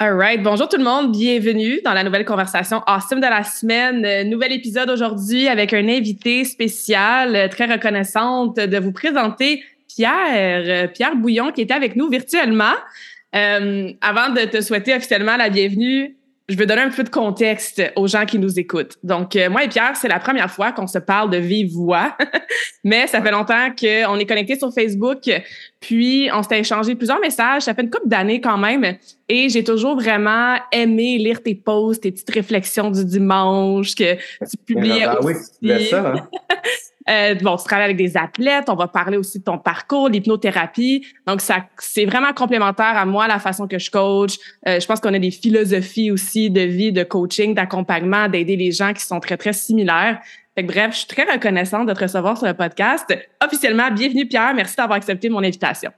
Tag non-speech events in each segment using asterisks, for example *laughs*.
All right. Bonjour tout le monde. Bienvenue dans la nouvelle conversation Awesome de la semaine. Euh, nouvel épisode aujourd'hui avec un invité spécial. Euh, très reconnaissante de vous présenter Pierre, euh, Pierre Bouillon qui était avec nous virtuellement. avant de te souhaiter officiellement la bienvenue, je vais donner un peu de contexte aux gens qui nous écoutent. Donc, euh, moi et Pierre, c'est la première fois qu'on se parle de vive voix, *laughs* mais ça fait longtemps qu'on est connectés sur Facebook, puis on s'est échangé plusieurs messages. Ça fait une couple d'années quand même, et j'ai toujours vraiment aimé lire tes posts, tes petites réflexions du dimanche que tu publiais ah, aussi. Oui, ça, hein? *laughs* Euh, bon, tu travailles avec des athlètes, on va parler aussi de ton parcours, l'hypnothérapie. Donc, ça, c'est vraiment complémentaire à moi, la façon que je coach. Euh, je pense qu'on a des philosophies aussi de vie, de coaching, d'accompagnement, d'aider les gens qui sont très, très similaires. Fait que, bref, je suis très reconnaissante de te recevoir sur le podcast. Officiellement, bienvenue Pierre. Merci d'avoir accepté mon invitation.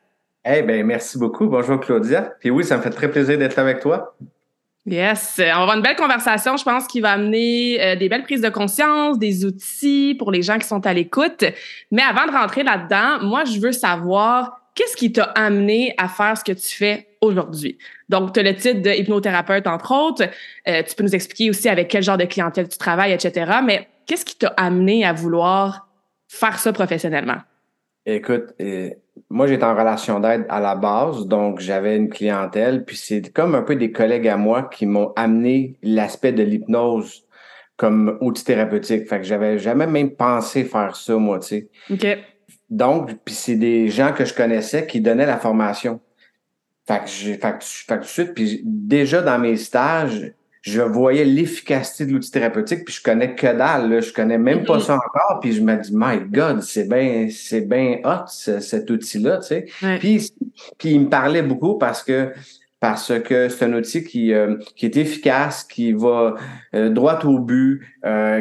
Eh bien, merci beaucoup. Bonjour Claudia. Puis oui, ça me fait très plaisir d'être avec toi. Yes, on va avoir une belle conversation, je pense, qui va amener euh, des belles prises de conscience, des outils pour les gens qui sont à l'écoute. Mais avant de rentrer là-dedans, moi, je veux savoir qu'est-ce qui t'a amené à faire ce que tu fais aujourd'hui? Donc, tu as le titre de hypnothérapeute, entre autres. Euh, tu peux nous expliquer aussi avec quel genre de clientèle tu travailles, etc. Mais qu'est-ce qui t'a amené à vouloir faire ça professionnellement? Écoute, euh, moi, j'étais en relation d'aide à la base, donc j'avais une clientèle, puis c'est comme un peu des collègues à moi qui m'ont amené l'aspect de l'hypnose comme outil thérapeutique. Fait que j'avais jamais même pensé faire ça, moi, tu sais. OK. Donc, puis c'est des gens que je connaissais qui donnaient la formation. Fait que j'ai, fait que, fait que tout de suite, puis déjà dans mes stages, je voyais l'efficacité de l'outil thérapeutique, puis je connais que dalle, là. je connais même pas ça encore, puis je me dis, my God, c'est bien, c'est bien hot cet outil-là, tu sais. Puis, puis il me parlait beaucoup parce que parce que c'est un outil qui, euh, qui est efficace, qui va euh, droit au but, euh,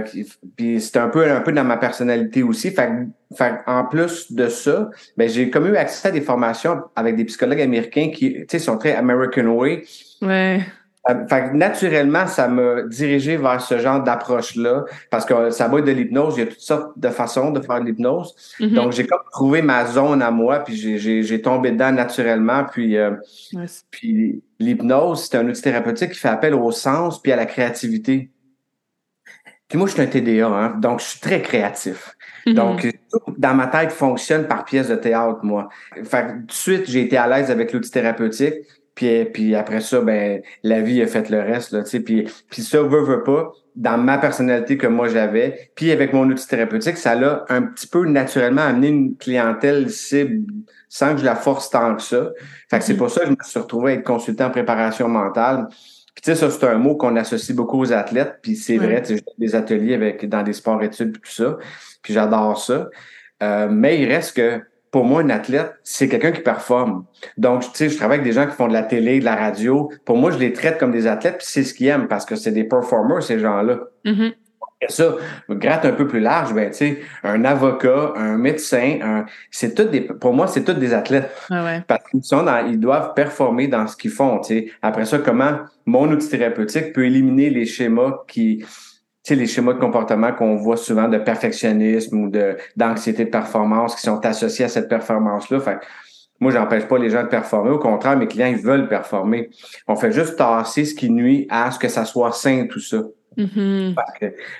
puis c'est un peu un peu dans ma personnalité aussi. Fait, fait en plus de ça, ben j'ai comme eu accès à des formations avec des psychologues américains qui, tu sais, sont très American Way. Ouais. Euh, fait naturellement, ça m'a dirigé vers ce genre d'approche-là, parce que ça va être de l'hypnose, il y a toutes sortes de façons de faire de l'hypnose. Mm-hmm. Donc, j'ai comme trouvé ma zone à moi, puis j'ai tombé dedans naturellement. Puis, euh, puis l'hypnose, c'est un outil thérapeutique qui fait appel au sens puis à la créativité. Puis moi, je suis un TDA, hein, donc je suis très créatif. Mm-hmm. Donc, tout dans ma tête fonctionne par pièce de théâtre, moi. Fait tout de suite, j'ai été à l'aise avec l'outil thérapeutique. Puis, puis après ça, ben la vie a fait le reste. Là, puis, puis ça, veut, veut pas, dans ma personnalité que moi j'avais, puis avec mon outil thérapeutique, ça l'a un petit peu naturellement amené une clientèle cible sans que je la force tant que ça. Fait que c'est mm-hmm. pour ça que je me suis retrouvé à être consultant en préparation mentale. Puis tu sais, ça, c'est un mot qu'on associe beaucoup aux athlètes. Puis c'est vrai, tu sais, des ateliers avec dans des sports-études tout ça. Puis j'adore ça. Euh, mais il reste que pour moi, un athlète, c'est quelqu'un qui performe. Donc, tu sais, je travaille avec des gens qui font de la télé, de la radio. Pour moi, je les traite comme des athlètes, puis c'est ce qu'ils aiment parce que c'est des performers, ces gens-là. Mm-hmm. Et ça, gratte un peu plus large, ben, tu sais, un avocat, un médecin, un, c'est tout des, pour moi, c'est tous des athlètes. Parce qu'ils sont ils doivent performer dans ce qu'ils font, tu sais. Après ça, comment mon outil thérapeutique peut éliminer les schémas qui, les schémas de comportement qu'on voit souvent de perfectionnisme ou de d'anxiété de performance qui sont associés à cette performance-là. Fait moi, j'empêche pas les gens de performer. Au contraire, mes clients, ils veulent performer. On fait juste tasser ce qui nuit à ce que ça soit sain, tout ça. Mm-hmm.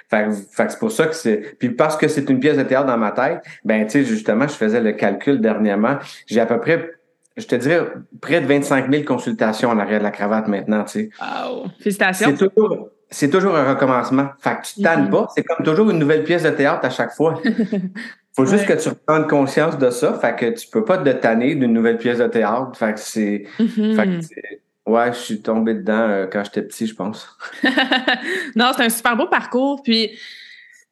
c'est pour ça que c'est. Puis parce que c'est une pièce de théâtre dans ma tête, ben tu sais, justement, je faisais le calcul dernièrement. J'ai à peu près je te dirais, près de 25 000 consultations en arrière de la cravate maintenant, tu sais. Wow! Félicitations! C'est toujours, c'est toujours un recommencement. Fait que tu te tannes mm-hmm. pas. C'est comme toujours une nouvelle pièce de théâtre à chaque fois. *laughs* Faut juste que tu prennes conscience de ça. Fait que tu peux pas te tanner d'une nouvelle pièce de théâtre. Fait que c'est. Mm-hmm. Ouais, je suis tombé dedans euh, quand j'étais petit, je pense. *laughs* non, c'est un super beau parcours. Puis,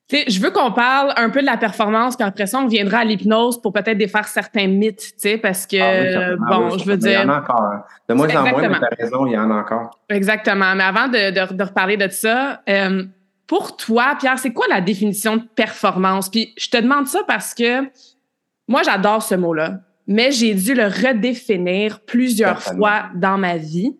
je veux qu'on parle un peu de la performance, puis après ça, on viendra à l'hypnose pour peut-être défaire certains mythes, tu sais, parce que, ah bon, je veux dire. Il y en a encore. Hein. De moins en moins, mais tu as raison, il y en a encore. Exactement. Mais avant de, de, reparler de ça, euh, pour toi, Pierre, c'est quoi la définition de performance? Puis je te demande ça parce que moi, j'adore ce mot-là mais j'ai dû le redéfinir plusieurs fois dans ma vie.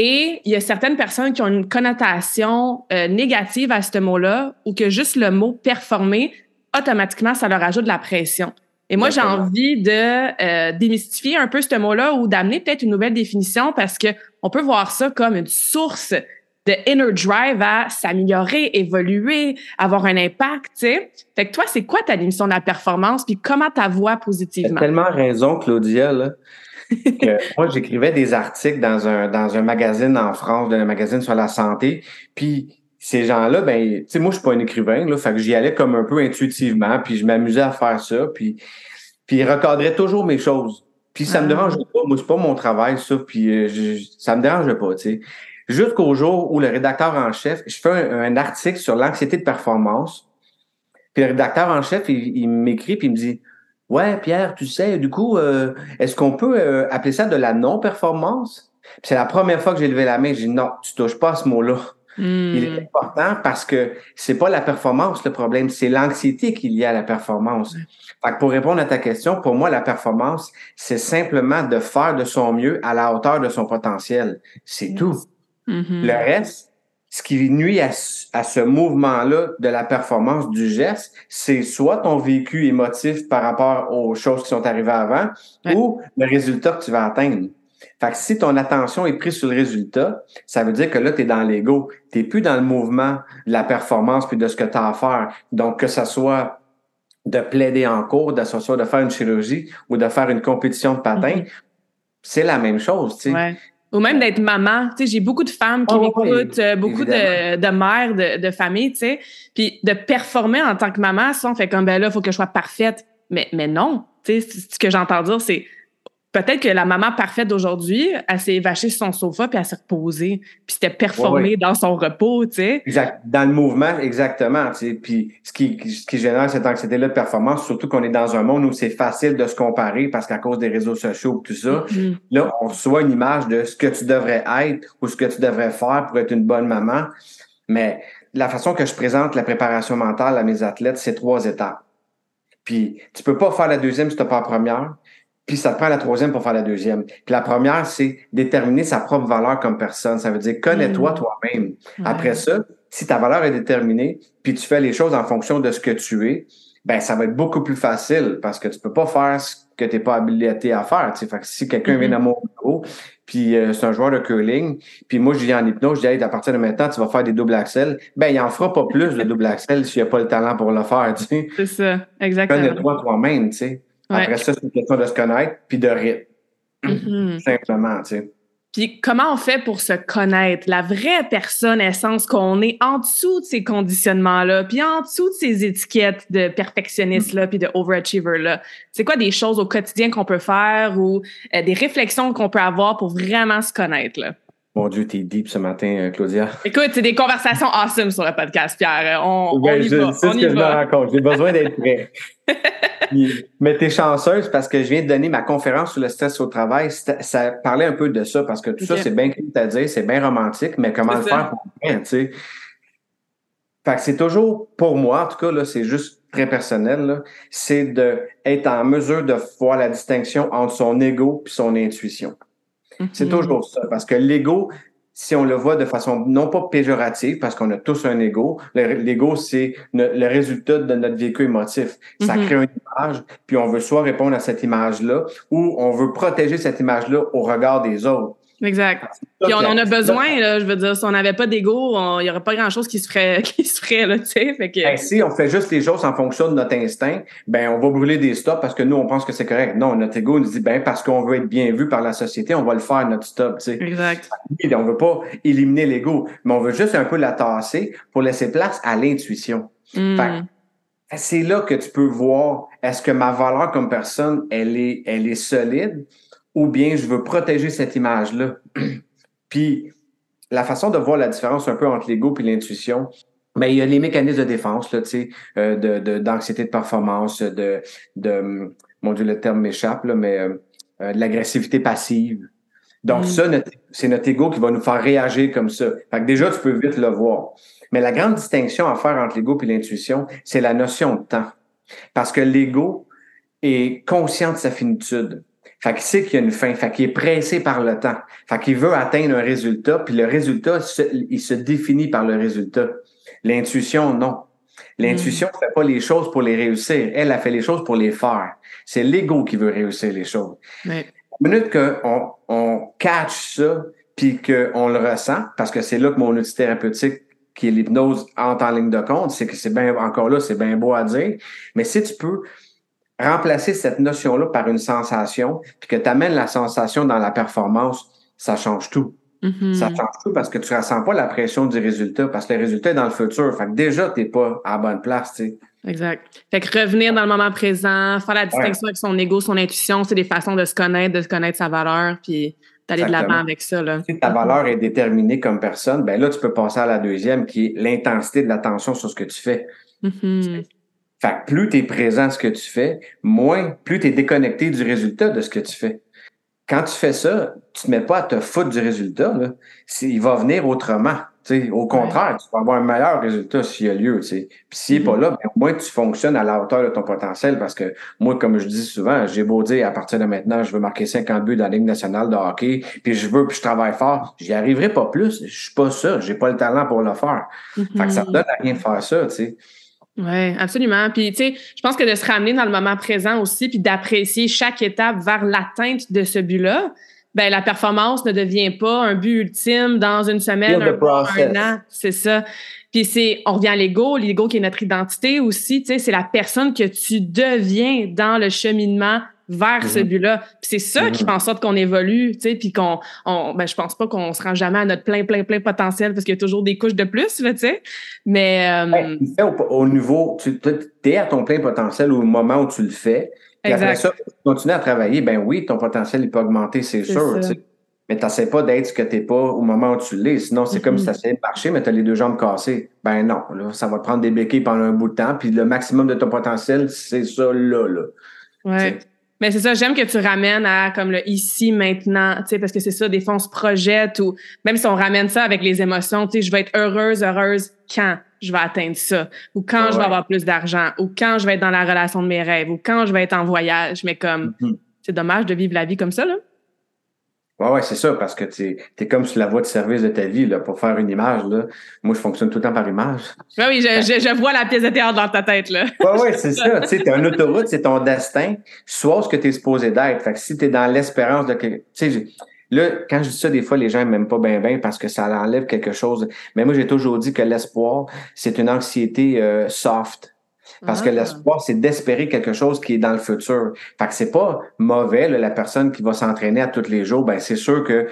Et il y a certaines personnes qui ont une connotation euh, négative à ce mot-là ou que juste le mot performer, automatiquement, ça leur ajoute de la pression. Et moi, j'ai envie de euh, démystifier un peu ce mot-là ou d'amener peut-être une nouvelle définition parce que on peut voir ça comme une source de inner drive à s'améliorer, évoluer, avoir un impact, tu sais. Fait que toi, c'est quoi ta démission de la performance puis comment ta voix positivement? T'as tellement raison, Claudia, là. Que moi, j'écrivais des articles dans un, dans un magazine en France, un magazine sur la santé. Puis ces gens-là, ben, tu sais, moi, je suis pas un écrivain, là. Fait que j'y allais comme un peu intuitivement, puis je m'amusais à faire ça. Puis, puis ils recadraient toujours mes choses. Puis ça me ah. dérange pas. Moi, c'est pas mon travail, ça. Puis euh, ça me dérange pas, tu sais jusqu'au jour où le rédacteur en chef, je fais un, article sur l'anxiété de performance. Puis le rédacteur en chef, il, m'écrit puis il me dit Ouais, Pierre, tu sais, du coup, euh, est-ce qu'on peut euh, appeler ça de la non-performance? c'est la première fois que j'ai levé la main, j'ai dit non, tu touches pas à ce mot-là. Il est hmm. important parce que c'est pas la performance le problème, c'est l'anxiété qu'il y a à la performance. Fait que pour répondre à ta question, pour moi, la performance, c'est simplement de faire de son mieux à la hauteur de son potentiel. C'est tout. Mm-hmm. Le reste, ce qui nuit à, ce mouvement-là de la performance du geste, c'est soit ton vécu émotif par rapport aux choses qui sont arrivées avant ou le résultat que tu vas atteindre. Fait que si ton attention est prise sur le résultat, ça veut dire que là, tu es dans l'ego. Tu plus dans le mouvement de la performance puis de ce que tu as à faire. Donc, que ce soit de plaider en cours, de soit de faire une chirurgie ou de faire une compétition de patin, mm-hmm. c'est la même chose. Tu sais. Ou même d'être maman. Tu sais, j'ai beaucoup de femmes qui m'écoutent, euh, beaucoup de, de, mères de, de famille, tu sais. Puis de performer en tant que maman, ça, on fait comme, ben là, il faut que je sois parfaite. Mais, mais non. Tu sais, ce que j'entends dire, c'est peut-être que la maman parfaite d'aujourd'hui, elle s'est vachée sur son sofa puis elle s'est reposée. Puis c'était performé dans son repos, tu sais. Exact. Dans le mouvement, exactement. Tu sais. Puis ce qui, ce qui génère cette anxiété-là de performance, surtout qu'on est dans un monde où c'est facile de se comparer parce qu'à cause des réseaux sociaux et tout ça, mm-hmm. là, on reçoit une image de ce que tu devrais être ou ce que tu devrais faire pour être une bonne maman. Mais la façon que je présente la préparation mentale à mes athlètes, c'est trois étapes. Puis tu peux pas faire la deuxième si tu pas la première puis ça te prend la troisième pour faire la deuxième. Puis la première, c'est déterminer sa propre valeur comme personne. Ça veut dire connais-toi mm. toi-même. Après ça, si ta valeur est déterminée, puis tu fais les choses en fonction de ce que tu es, ben ça va être beaucoup plus facile parce que tu peux pas faire ce que tu n'es pas habilité à faire. Fait que si quelqu'un vient mm-hmm. à mon bureau, puis euh, c'est un joueur de curling, puis moi je viens en hypnose, je dis à partir de maintenant, tu vas faire des doubles axels. Ben, il en fera pas plus de doubles axels s'il n'y a pas le talent pour le faire. C'est ça, exactement. Connais-toi toi-même, tu sais. Après ça, c'est une question de se connaître puis de rythme. Mm-hmm. *clears throat* Simplement, tu sais. Puis comment on fait pour se connaître, la vraie personne essence qu'on est en dessous de ces conditionnements-là, puis en dessous de ces étiquettes de perfectionniste-là, puis de overachiever-là? C'est quoi des choses au quotidien qu'on peut faire ou euh, des réflexions qu'on peut avoir pour vraiment se connaître? Là? Mon Dieu, t'es deep ce matin, euh, Claudia. *laughs* Écoute, c'est des conversations awesome sur le podcast, Pierre. On, on y va. C'est ce que je me rends compte. J'ai besoin d'être prêt. *laughs* mais t'es chanceuse parce que je viens de donner ma conférence sur le stress au travail. Ça parlait un peu de ça parce que tout ça, c'est bien à dire, c'est bien romantique, mais comment le faire pour bien, tu sais? Fait que c'est toujours, pour moi, en tout cas, là, c'est juste très personnel, c'est d'être en mesure de voir la distinction entre son ego et son intuition. C'est mhm. toujours ça. Parce que l'ego, si on le voit de façon non pas péjorative, parce qu'on a tous un ego, l'ego, c'est le résultat de notre vécu émotif. Ça mhm. crée une image, puis on veut soit répondre à cette image-là, ou on veut protéger cette image-là au regard des autres. Exact. Puis on en a besoin, là, je veux dire, si on n'avait pas d'ego, il n'y aurait pas grand-chose qui se ferait, *laughs* qui se ferait, là, tu sais. Que... Ben, si on fait juste les choses en fonction de notre instinct, ben on va brûler des stops parce que nous, on pense que c'est correct. Non, notre ego nous dit, ben parce qu'on veut être bien vu par la société, on va le faire, notre stop, tu sais. Exact. On veut pas éliminer l'ego, mais on veut juste un peu la tasser pour laisser place à l'intuition. Mm. C'est là que tu peux voir, est-ce que ma valeur comme personne, elle est, elle est solide? Ou bien je veux protéger cette image-là. *clears throat* puis la façon de voir la différence un peu entre l'ego et l'intuition, mais ben, il y a les mécanismes de défense, là, tu sais, euh, de, d'anxiété de, performance, de, de, mon Dieu, le terme m'échappe, là, mais euh, euh, de l'agressivité passive. Donc, mm. ça, c'est notre ego qui va nous faire réagir comme ça. Fait que déjà, tu peux vite le voir. Mais la grande distinction à faire entre l'ego et l'intuition, c'est la notion de temps. Parce que l'ego est conscient de sa finitude. Fait qu'il sait qu'il y a une fin, fait qu'il est pressé par le temps. Fait qu'il veut atteindre un résultat, puis le résultat, il se définit par le résultat. L'intuition, non. L'intuition ne fait pas les choses pour les réussir. Elle a fait les choses pour les faire. C'est l'ego qui veut réussir les choses. Mais... La minute qu'on on catch ça, puis qu'on le ressent, parce que c'est là que mon outil thérapeutique, qui est l'hypnose, entre en ligne de compte, c'est que c'est bien, encore là, c'est bien beau à dire, mais si tu peux remplacer cette notion-là par une sensation, puis que tu amènes la sensation dans la performance, ça change tout. Mm-hmm. Ça change tout parce que tu ressens pas la pression du résultat, parce que le résultat est dans le futur. Fait que déjà, tu n'es pas à la bonne place, tu sais. Exact. Fait que revenir dans le moment présent, faire la distinction avec son ego, son intuition, c'est des façons de se connaître, de se connaître sa valeur, puis d'aller de l'avant avec ça. Là. Si ta valeur est déterminée comme personne, ben là, tu peux passer à la deuxième, qui est l'intensité de l'attention sur ce que tu fais. Mm-hmm. Fait que plus tu es présent à ce que tu fais, moins, plus tu es déconnecté du résultat de ce que tu fais. Quand tu fais ça, tu te mets pas à te foutre du résultat. Là. Il va venir autrement. sais, au contraire, tu vas avoir un meilleur résultat s'il y a lieu. sais. Puis s'il n'est pas mm-hmm. là, ben, au moins tu fonctionnes à la hauteur de ton potentiel parce que moi, comme je dis souvent, j'ai beau dire à partir de maintenant, je veux marquer 50 buts dans la Ligue nationale de hockey, puis je veux, puis je travaille fort. J'y arriverai pas plus. Je suis pas ça. J'ai pas le talent pour le faire. Fait que ça me donne à rien de faire ça. tu sais. Oui, absolument. Puis, tu sais, je pense que de se ramener dans le moment présent aussi, puis d'apprécier chaque étape vers l'atteinte de ce but-là, ben la performance ne devient pas un but ultime dans une semaine, un, un an. C'est ça. Puis c'est, on revient à l'ego, l'ego qui est notre identité aussi, tu sais, c'est la personne que tu deviens dans le cheminement vers ce mhm. but-là. c'est ça qui mhm. fait en sorte qu'on évolue, tu sais, puis qu'on, on, ben, je pense pas qu'on se rend jamais à notre plein, plein, plein potentiel parce qu'il y a toujours des couches de plus, là, tu sais. Mais, euh, au, niveau, tu es à ton plein potentiel au moment où tu le fais. Et après ça, tu continues à travailler, ben oui, ton potentiel, il peut augmenter, c'est sûr, tu sais. Mais pas d'être ce que tu n'es pas au moment où tu l'es. Sinon, c'est comme si tu essayais de marcher, mais tu as les deux jambes cassées. Ben non, là, ça va te prendre des béquilles pendant un bout de temps. Puis le maximum de ton potentiel, c'est ça là. là. Ouais. Mais c'est ça, j'aime que tu ramènes à comme le ici, maintenant, tu sais, parce que c'est ça, des fois, on se projette ou même si on ramène ça avec les émotions, tu sais, je vais être heureuse, heureuse quand je vais atteindre ça, ou quand je vais avoir plus d'argent, ou quand je vais être dans la relation de mes rêves, ou quand je vais être en voyage. Mais comme, mm-hmm. c'est dommage de vivre la vie comme ça, là. Ouais, ouais, c'est ça, parce que tu es comme sur la voie de service de ta vie, là, pour faire une image, là. Moi, je fonctionne tout le temps par image. Ouais, oui, je, je, je, vois la pièce de théâtre dans ta tête, là. Ouais, ouais, c'est ça. Tu sais, t'es un autoroute, c'est ton destin. Sois ce que tu es supposé d'être. Fait que si t'es dans l'espérance de que, tu sais, là, quand je dis ça, des fois, les gens m'aiment pas bien, bien parce que ça enlève quelque chose. Mais moi, j'ai toujours dit que l'espoir, c'est une anxiété euh, soft. Parce que ah. l'espoir, c'est d'espérer quelque chose qui est dans le futur. Fait que c'est pas mauvais, la personne qui va s'entraîner à tous les jours, ben c'est sûr que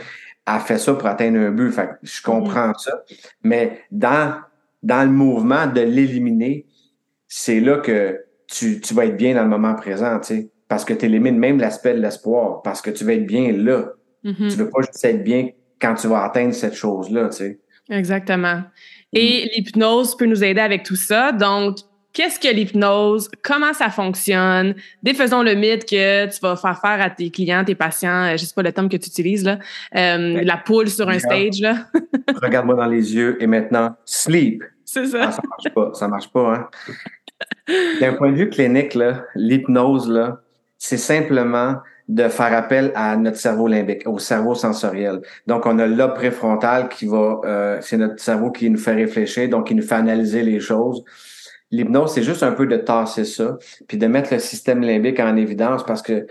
a fait ça pour atteindre un but. Fait que je comprends ça. Mais dans, dans le mouvement de l'éliminer, c'est là que tu, tu vas être bien dans le moment présent, tu sais. Parce que tu élimines même l'aspect de l'espoir. Parce que tu vas être bien là. Mm-hmm. Tu veux pas juste être bien quand tu vas atteindre cette chose-là, tu sais. Exactement. Et mm. l'hypnose peut nous aider avec tout ça. Donc, qu'est-ce que l'hypnose, comment ça fonctionne, défaisons le mythe que tu vas faire faire à tes clients, tes patients, euh, je sais pas le terme que tu utilises là, euh, la poule sur un stage là. *laughs* Regarde-moi dans les yeux et maintenant sleep. C'est ça. Ah, ça marche pas, ça marche pas hein. D'un point de vue clinique là, l'hypnose là, c'est simplement de faire appel à notre cerveau limbique, au cerveau sensoriel. Donc, on a le préfrontal qui va, euh, c'est notre cerveau qui nous fait réfléchir, donc qui nous fait analyser les choses. L'hypnose, c'est juste un peu de tasser ça, puis de mettre le système limbique en évidence parce que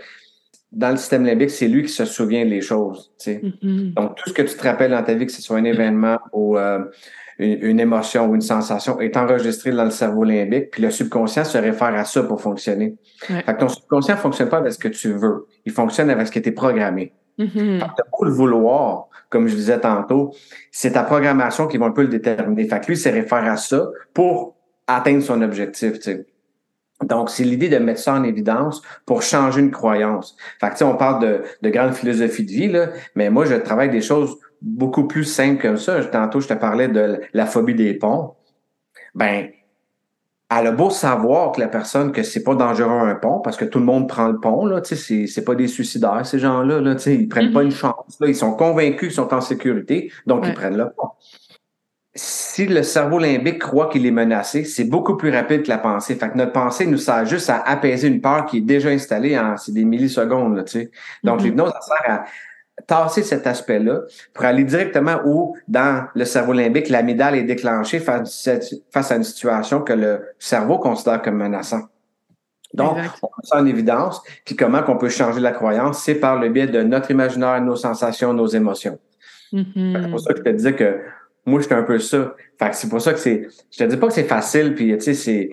dans le système limbique, c'est lui qui se souvient des choses. Mm-hmm. Donc, tout ce que tu te rappelles dans ta vie, que ce soit un événement ou euh, une, émotion ou une sensation, est enregistré dans le cerveau limbique, puis le subconscient se réfère à ça pour fonctionner. Fait que ton subconscient ne fonctionne pas avec ce que tu veux. Il fonctionne avec ce qui était programmé. Fait que le vouloir, comme je disais tantôt, c'est ta programmation qui va un peu le déterminer. Fait que lui, se réfère à ça pour atteindre son objectif. Donc, c'est l'idée de mettre ça en évidence pour changer une croyance. Fait que, on parle de, de grande philosophie de vie, là, mais moi, je travaille des choses beaucoup plus simples que ça. Tantôt, je te parlais de la phobie des ponts. Ben, elle a beau savoir que la personne, que c'est pas dangereux un pont, parce que tout le monde prend le pont, là, tu sais, c'est pas des suicidaires, ces gens-là, là, tu sais, ils prennent pas mm-hmm. une chance, là, ils sont convaincus qu'ils sont en sécurité, donc ils prennent le pont si le cerveau limbique croit qu'il est menacé, c'est beaucoup plus rapide que la pensée. Fait que notre pensée nous sert juste à apaiser une peur qui est déjà installée en c'est des millisecondes. Là, tu sais. Donc, mm-hmm. l'hypnose, ça sert à tasser cet aspect-là pour aller directement où, dans le cerveau limbique, l'amygdale est déclenchée face, à une situation que le cerveau considère comme menaçante. Donc, on met ça en évidence. Puis comment qu'on peut changer la croyance? C'est par le biais de notre imaginaire, nos sensations, nos émotions. Mm-hmm. C'est pour ça que je te disais que moi, j'étais un peu ça. Fait que c'est pour ça que c'est. Je te dis pas que c'est facile, puis tu sais, c'est.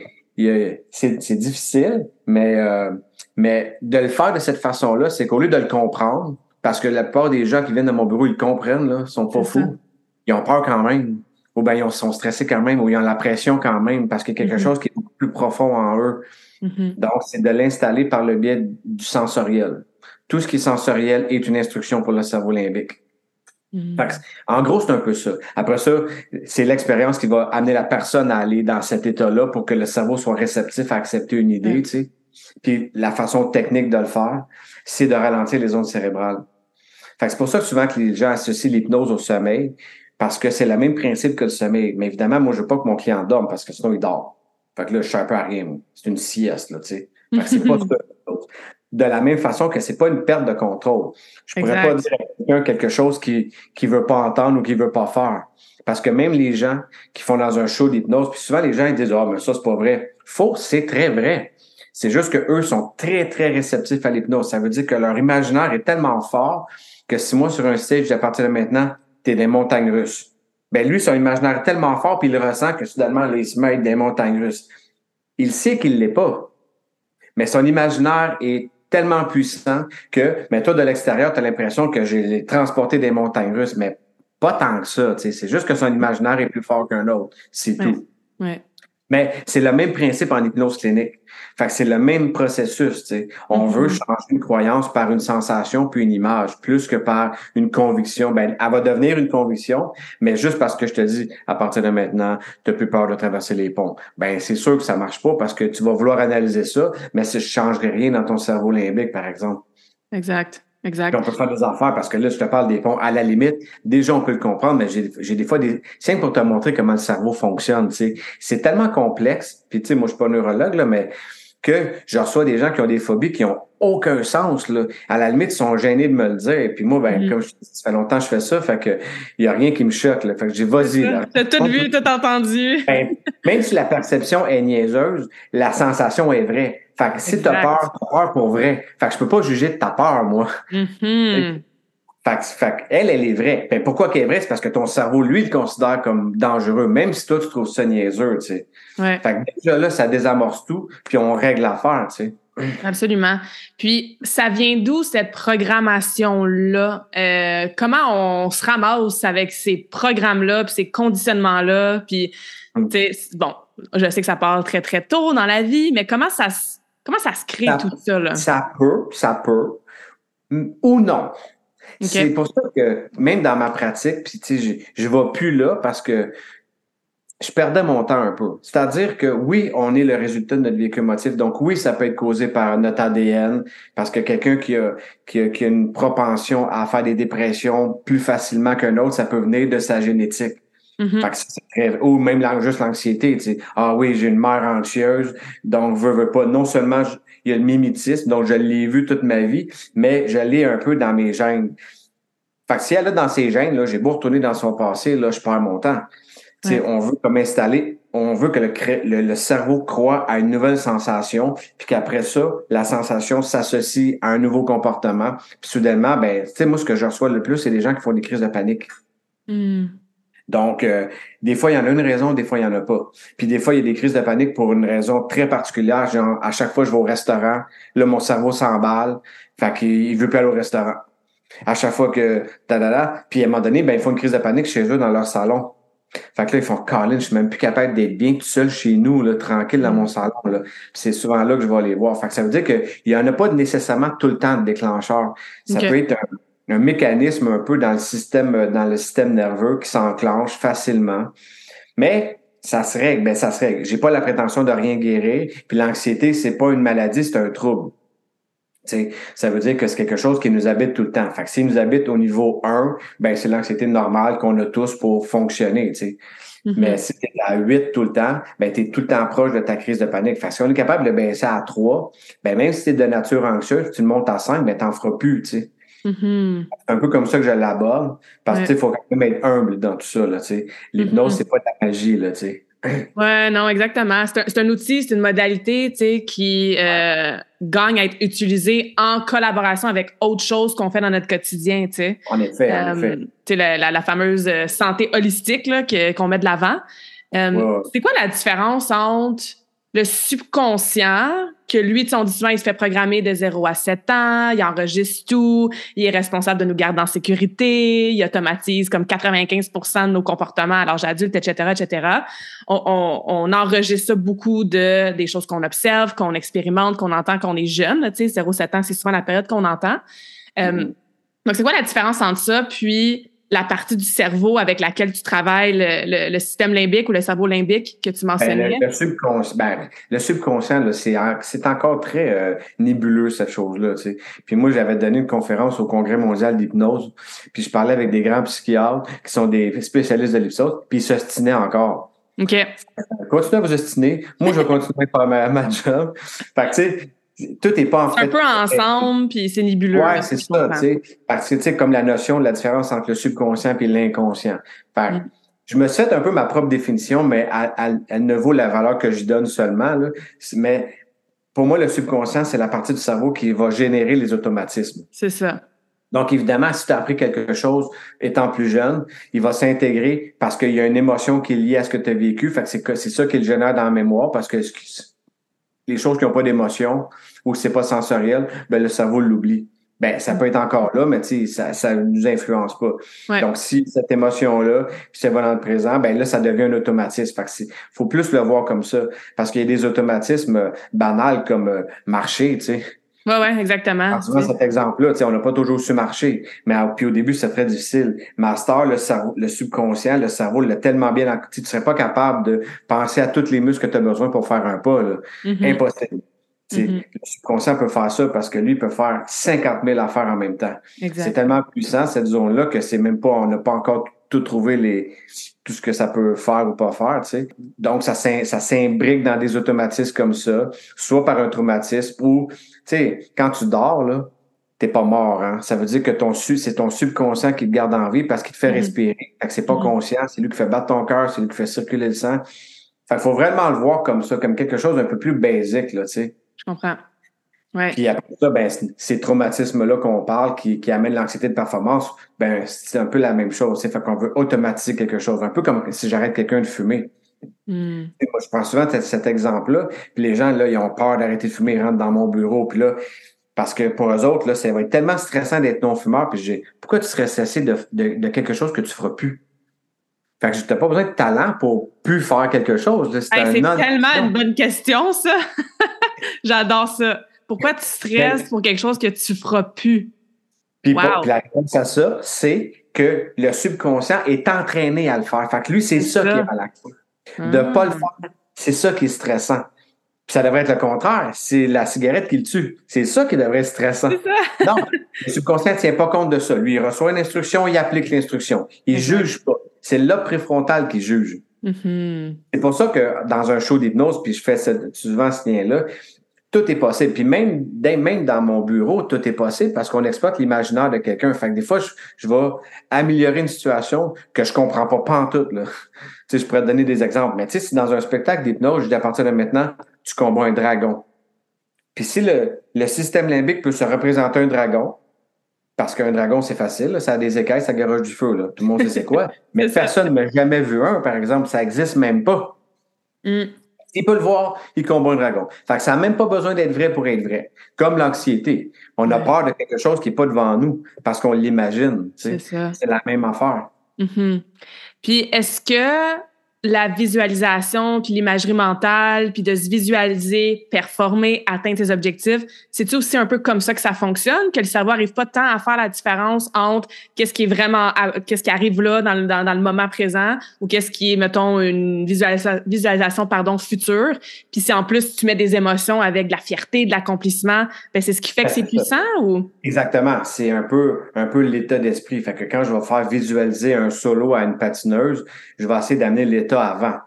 C'est difficile, mais, euh, mais de le faire de cette façon-là, c'est qu'au lieu de le comprendre, parce que la plupart des gens qui viennent de mon bureau, ils comprennent, là, sont pas fous. Ils ont peur quand même. Ou bien ils sont stressés quand même, ou ils ont la pression quand même, parce qu'il y a quelque mm-hmm. chose qui est beaucoup plus profond en eux. Mm-hmm. Donc, c'est de l'installer par le biais du sensoriel. Tout ce qui est sensoriel est une instruction pour le cerveau limbique. Mm. En gros, c'est un peu ça. Après ça, c'est l'expérience qui va amener la personne à aller dans cet état-là pour que le cerveau soit réceptif à accepter une idée, tu sais. Puis la façon technique de le faire, c'est de ralentir les ondes cérébrales. Fait c'est pour ça que souvent que les gens associent l'hypnose au sommeil, parce que c'est le même principe que le sommeil. Mais évidemment, moi, je veux pas que mon client dorme parce que sinon il dort. Fait que là, je suis un peu à rien. C'est une sieste, là, tu sais. Fait que c'est pas *laughs* ça de la même façon que c'est pas une perte de contrôle. Je pourrais pas dire à quelqu'un quelque chose qui qui veut pas entendre ou qui veut pas faire. Parce que même les gens qui font dans un show d'hypnose, puis souvent les gens ils disent ah mais ça c'est pas vrai. Faux, c'est très vrai. C'est juste que eux sont très très réceptifs à l'hypnose. Ça veut dire que leur imaginaire est tellement fort que si moi sur un stage à partir de maintenant t'es des montagnes russes. Ben lui son imaginaire est tellement fort puis il ressent que soudainement il se met des montagnes russes. Il sait qu'il l'est pas. Mais son imaginaire est tellement puissant que, mais toi, de l'extérieur, tu as l'impression que j'ai transporté des montagnes russes, mais pas tant que ça. C'est juste que son imaginaire est plus fort qu'un autre. C'est tout. Mais c'est le même principe en hypnose clinique. Fait que c'est le même processus. On mm-hmm. veut changer une croyance par une sensation puis une image, plus que par une conviction. Ben, elle va devenir une conviction, mais juste parce que je te dis, à partir de maintenant, tu n'as plus peur de traverser les ponts. Ben, c'est sûr que ça marche pas parce que tu vas vouloir analyser ça, mais ça ne changerait rien dans ton cerveau limbique, par exemple. Exact. Exact. on peut faire des affaires parce que là, je te parle des ponts. À la limite, déjà, on peut le comprendre, mais j'ai des fois des. C'est pour te montrer comment le cerveau fonctionne. Tu sais. C'est tellement complexe. Puis tu sais, moi, je suis pas neurologue, là, mais que je reçois des gens qui ont des phobies qui ont aucun sens. Là. À la limite, ils sont gênés de me le dire. Et puis moi, ben, mm-hmm. comme je, ça fait longtemps que je fais ça, fait que il y a rien qui me choque. Là. Fait que j'ai vas-y. T'as tout vu, tout entendu. Ben, même si la perception est niaiseuse, la sensation est vraie. Fait que si t'as peur, t'as peur pour vrai. Fait que je peux pas juger de ta peur, moi. Mm-hmm. Fait, fait elle, elle est vraie. Ben, pourquoi qu'elle est vraie? C'est parce que ton cerveau, lui, le considère comme dangereux, même si toi, tu trouves ça niaiseux, tu sais. Ouais. Fait que déjà là, ça désamorce tout, puis on règle l'affaire, tu sais. Absolument. Puis, ça vient d'où cette programmation-là? Euh, comment on se ramasse avec ces programmes-là, puis ces conditionnements-là? Puis, mm. bon, je sais que ça part très, très tôt dans la vie, mais comment ça, comment ça se crée tout ça? Là? Ça peut, ça peut, ou non. C'est pour ça que même dans ma pratique, puis tu sais, je, je vais plus là parce que je perdais mon temps un peu. C'est-à-dire que oui, on est le résultat de notre véhicule émotif. Donc oui, ça peut être causé par notre ADN, parce que quelqu'un qui a, qui a, qui a une propension à faire des dépressions plus facilement qu'un autre, ça peut venir de sa génétique. Mm-hmm. ou même juste l'anxiété, tu sais. Ah oui, j'ai une mère anxieuse, donc je veux pas. Non seulement il y a le mimétisme, donc je l'ai vu toute ma vie, mais je l'ai un peu dans mes gènes. Fait que si elle a dans ses gènes, là, j'ai beau retourner dans son passé, là, je perds mon temps. On veut comme installer on veut que le, le, cerveau croit à une nouvelle sensation, puis qu'après ça, la sensation s'associe à un nouveau comportement. Puis soudainement, ben, tu sais, moi, ce que je reçois le plus, c'est des gens qui font des crises de panique. Hmm. Donc, euh, des fois, il y en a une raison, des fois, il n'y en a pas. Puis des fois, il y a des crises de panique pour une raison très particulière. Genre, à chaque fois, je vais au restaurant, là, mon cerveau s'emballe, fait qu'il veut plus aller au restaurant. À chaque fois que, ta puis à un moment donné, ben, ils font une crise de panique chez eux dans leur salon. Fait que là, ils font Colin, je suis même plus capable d'être bien tout seul chez nous, là, tranquille dans mon salon. Là. c'est souvent là que je vais aller voir. Fait que ça veut dire qu'il n'y en a pas nécessairement tout le temps de déclencheur. Ça peut être un, mécanisme un peu dans le système, dans le système nerveux qui s'enclenche facilement. Mais ça se règle, ben ça se règle. J'ai pas la prétention de rien guérir. Puis l'anxiété, c'est pas une maladie, c'est un trouble ça veut dire que c'est quelque chose qui nous habite tout le temps. Fait que s'il nous habite au niveau 1, ben c'est l'anxiété normale qu'on a tous pour fonctionner. Mm-hmm. Mais si tu es à 8 tout le temps, ben tu es tout le temps proche de ta crise de panique. Fait que si on est capable de baisser à 3, ben même si tu es de nature anxieuse, tu le montes à 5, ben t'en feras plus. Mm-hmm. C'est un peu comme ça que je l'aborde. Parce que il faut quand même être humble dans tout ça. L'hypnose, mm-hmm. c'est pas de la magie. Là, sais. *clears throat* Ouais, non, exactement. C'est un, outil, c'est une modalité, tu sais, qui euh, gagne à être utilisée en collaboration avec autre chose qu'on fait dans notre quotidien, tu sais. En effet, en euh, effet. Tu sais, la, la, fameuse euh, santé holistique là, qu'on met de l'avant. C'est quoi la différence entre le subconscient, que lui, on dit souvent, il se fait programmer de 0 à 7 ans, il enregistre tout, il est responsable de nous garder en sécurité, il automatise comme 95% de nos comportements à l'âge adulte, etc., etc. On, on, on, enregistre ça beaucoup de des choses qu'on observe, qu'on expérimente, qu'on entend qu'on est jeune. Tu sais, 0-7 ans, c'est souvent la période qu'on entend. Euh, mm-hmm. donc, c'est quoi la différence entre ça, puis la partie du cerveau avec laquelle tu travailles, le, système limbique ou le cerveau limbique que tu mentionnais? Ben, le, subconscient, ben, le subconscient c'est encore très euh, nébuleux, cette chose-là. Tu sais. Puis moi, j'avais donné une conférence au Congrès mondial d'hypnose, puis je parlais avec des grands psychiatres qui sont des spécialistes de l'hypnose, puis ils s'ostinaient encore. OK. Continuez à vous ostiner. Moi, je vais continuer à faire ma, ma job. Fait que, tu sais, tout n'est pas en fait. Un peu ensemble, puis c'est nébuleux. Ouais, c'est ça, tu sais. Parce que, tu sais, comme la notion de la différence entre le subconscient et l'inconscient. Mm. Je me souhaite un peu ma propre définition, mais elle, ne vaut la valeur que je donne seulement. Là. Mais pour moi, le subconscient, c'est la partie du cerveau qui va générer les automatismes. C'est ça. Donc, évidemment, si tu as appris quelque chose étant plus jeune, il va s'intégrer parce qu'il y a une émotion qui est liée à ce que tu as vécu. Fait que c'est ça qui le génère dans la mémoire parce que les choses qui n'ont pas d'émotion ou c'est pas sensoriel, ben le cerveau l'oublie. Ben, ça peut être encore là, mais ça, ça nous influence pas. Donc, si cette émotion-là, c'est va dans le présent, ben là, ça devient un automatisme. Fait que faut plus le voir comme ça. Parce qu'il y a des automatismes euh, banals comme euh, marcher, tu sais. Oui, oui, exactement. En cet exemple-là, on n'a pas toujours su marcher. Mais puis au début, c'est très difficile. Master, le cerveau, le subconscient, le cerveau l'a tellement bien Tu ne serais pas capable de penser à tous les muscles que tu as besoin pour faire un pas. Là. Mm-hmm. Impossible. Mm-hmm. Le subconscient peut faire ça parce que lui peut faire 50 000 affaires en même temps. C'est tellement puissant, cette zone-là, que c'est même pas, on n'a pas encore tout trouvé les, tout ce que ça peut faire ou pas faire, tu sais. Donc, ça, ça s'imbrique dans des automatismes comme ça, soit par un traumatisme ou, sais, quand tu dors, là, t'es pas mort, hein. Ça veut dire que ton c'est ton subconscient qui te garde en vie parce qu'il te fait mm-hmm. respirer. Fait que c'est pas mm-hmm. conscient, c'est lui qui fait battre ton cœur, c'est lui qui fait circuler le sang. Fait qu'il faut vraiment le voir comme ça, comme quelque chose d'un peu plus basique, là, tu sais. Je comprends. Puis après ça, ben, ces traumatismes-là qu'on parle qui, qui amènent l'anxiété de performance, ben, c'est un peu la même chose. Fait qu'on veut automatiser quelque chose. Un peu comme si j'arrête quelqu'un de fumer. Hmm. Moi, je prends souvent cet exemple-là, puis les gens, là, ils ont peur d'arrêter de fumer, ils rentrent dans mon bureau, puis là, parce que pour eux autres, là, ça va être tellement stressant d'être non-fumeur, puis j'ai pourquoi tu serais stressé de, de, de, quelque chose que tu feras plus? Fait que n'as pas besoin de talent pour plus faire quelque chose. C'est tellement une bonne question, ça. *laughs* J'adore ça. Pourquoi tu stresses pour quelque chose que tu feras plus? Puis, la réponse à ça, c'est que le subconscient est entraîné à le faire. Fait que lui, c'est ça, qui est relaxant. De ne pas le ah. faire, c'est ça qui est stressant. Puis ça devrait être le contraire. C'est la cigarette qui le tue. C'est ça qui devrait être stressant. non, le subconscient ne tient pas compte de ça. Lui, il reçoit une instruction, il applique l'instruction. Il ne juge pas. C'est le préfrontal qui juge. Mm-hmm. C'est pour ça que dans un show d'hypnose, puis je fais souvent ce lien-là, tout est possible. Puis même, même dans mon bureau, tout est possible parce qu'on exploite l'imaginaire de quelqu'un. Fait que des fois, je, vais améliorer une situation que je comprends pas, pas en tout. Là. *laughs* Tu sais, je pourrais te donner des exemples. Mais tu sais, si dans un spectacle d'hypnose, je dis à partir de maintenant, tu combats un dragon. Puis si le, le système limbique peut se représenter un dragon, parce qu'un dragon, c'est facile, ça a des écailles, ça garoche du feu. Là. Tout le monde sait c'est quoi. *laughs* Mais personne ne m'a jamais vu un, par exemple. Ça existe même pas. Mm. Il peut le voir, il combat un dragon. Fait que ça n'a même pas besoin d'être vrai pour être vrai. Comme l'anxiété. On a peur de quelque chose qui n'est pas devant nous parce qu'on l'imagine. C'est la même affaire. Mm-hmm. Puis est-ce que la visualisation, puis l'imagerie mentale, puis de se visualiser, performer, atteindre ses objectifs, c'est-tu aussi un peu comme ça que ça fonctionne, que le cerveau arrive pas tant à faire la différence entre qu'est-ce qui est vraiment, qu'est-ce qui arrive là dans le, dans, le moment présent ou qu'est-ce qui est, mettons, une visualisation, visualisation pardon, future? Puis si en plus tu mets des émotions avec de la fierté, de l'accomplissement, ben c'est ce qui fait que c'est puissant ou? Exactement. C'est un peu, un peu l'état d'esprit. Fait que quand je vais faire visualiser un solo à une patineuse, je vais essayer d'amener l'état avant.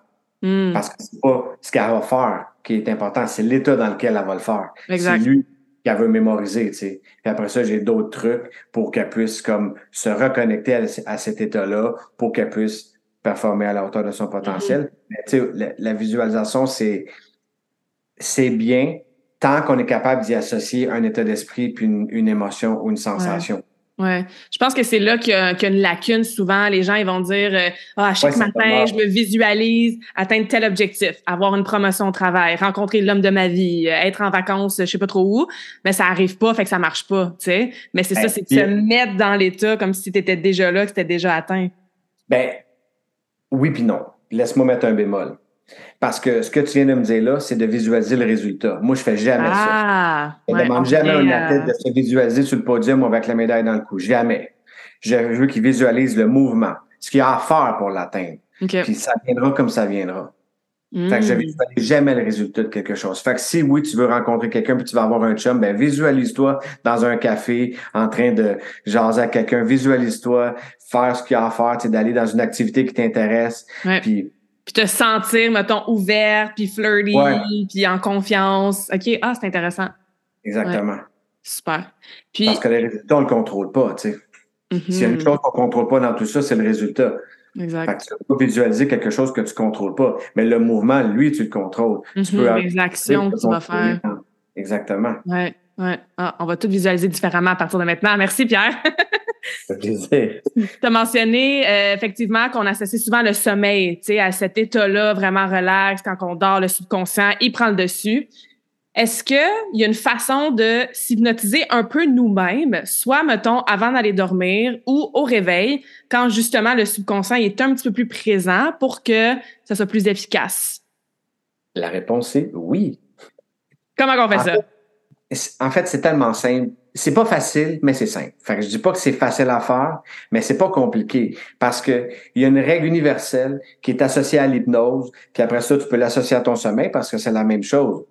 Hmm. Parce que c'est pas ce qu'elle va faire qui est important, c'est l'état dans lequel elle va le faire. C'est lui qu'elle veut mémoriser, tu sais. Puis après ça, j'ai d'autres trucs pour qu'elle puisse comme se reconnecter à, cet état-là, pour qu'elle puisse performer à la hauteur de son potentiel. Hmm. tu sais, la, visualisation, c'est c'est bien tant qu'on est capable d'y associer un état d'esprit puis une, émotion ou une sensation. Ouais, je pense que c'est là qu'il y, a une lacune. Souvent, les gens ils vont dire euh, ah, chaque matin, je me visualise atteindre tel objectif, avoir une promotion au travail, rencontrer l'homme de ma vie, euh, être en vacances, je sais pas trop où, mais ça arrive pas, fait que ça marche pas, tu sais. Mais c'est ça, ben, c'est de se mettre dans l'état comme si tu étais déjà là, que c'était déjà atteint. Ben oui puis non. Laisse-moi mettre un bémol. Parce que ce que tu viens de me dire là, c'est de visualiser le résultat. Moi, je fais jamais ah, ça. Je ne demande jamais à un athlète de se visualiser sur le podium avec la médaille dans le cou. Jamais. Je veux qu'il visualise le mouvement, ce qu'il a à faire pour l'atteindre. Puis ça viendra comme ça viendra. Fait que je ne hmm. visualise jamais le résultat de quelque chose. Fait que si oui, tu veux rencontrer quelqu'un puis tu vas avoir un chum, ben visualise-toi dans un café en train de jaser à quelqu'un. Visualise-toi faire ce qu'il y a à faire, d'aller dans une activité qui t'intéresse. Puis puis te sentir, mettons, ouvert, puis flirty, puis en confiance. OK, ah, c'est intéressant. Exactement. Super. Puis, Parce que les résultats, on ne le contrôle pas, tu sais. S'il y a une mhm. chose qu'on ne contrôle pas dans tout ça, c'est le résultat. Exact. Fait que tu ne peux pas visualiser quelque chose que tu ne contrôles pas. Mais le mouvement, lui, tu le contrôles. tu peux mhm, les actions que tu vas faire. Exactement. Oui, oui. Ah, on va tout visualiser différemment à partir de maintenant. Merci, Pierre. *laughs* Tu as mentionné euh, effectivement qu'on associe souvent le sommeil à cet état-là vraiment relax, quand on dort, le subconscient, il prend le dessus. Est-ce qu'il y a une façon de s'hypnotiser un peu nous-mêmes, soit, mettons, avant d'aller dormir ou au réveil, quand justement le subconscient est un petit peu plus présent pour que ça soit plus efficace? La réponse est oui. Comment on fait ça? en fait, c'est tellement simple c'est pas facile, mais c'est simple. Fait que je dis pas que c'est facile à faire, mais c'est pas compliqué parce que il y a une règle universelle qui est associée à l'hypnose, puis après ça, tu peux l'associer à ton sommeil parce que c'est la même chose.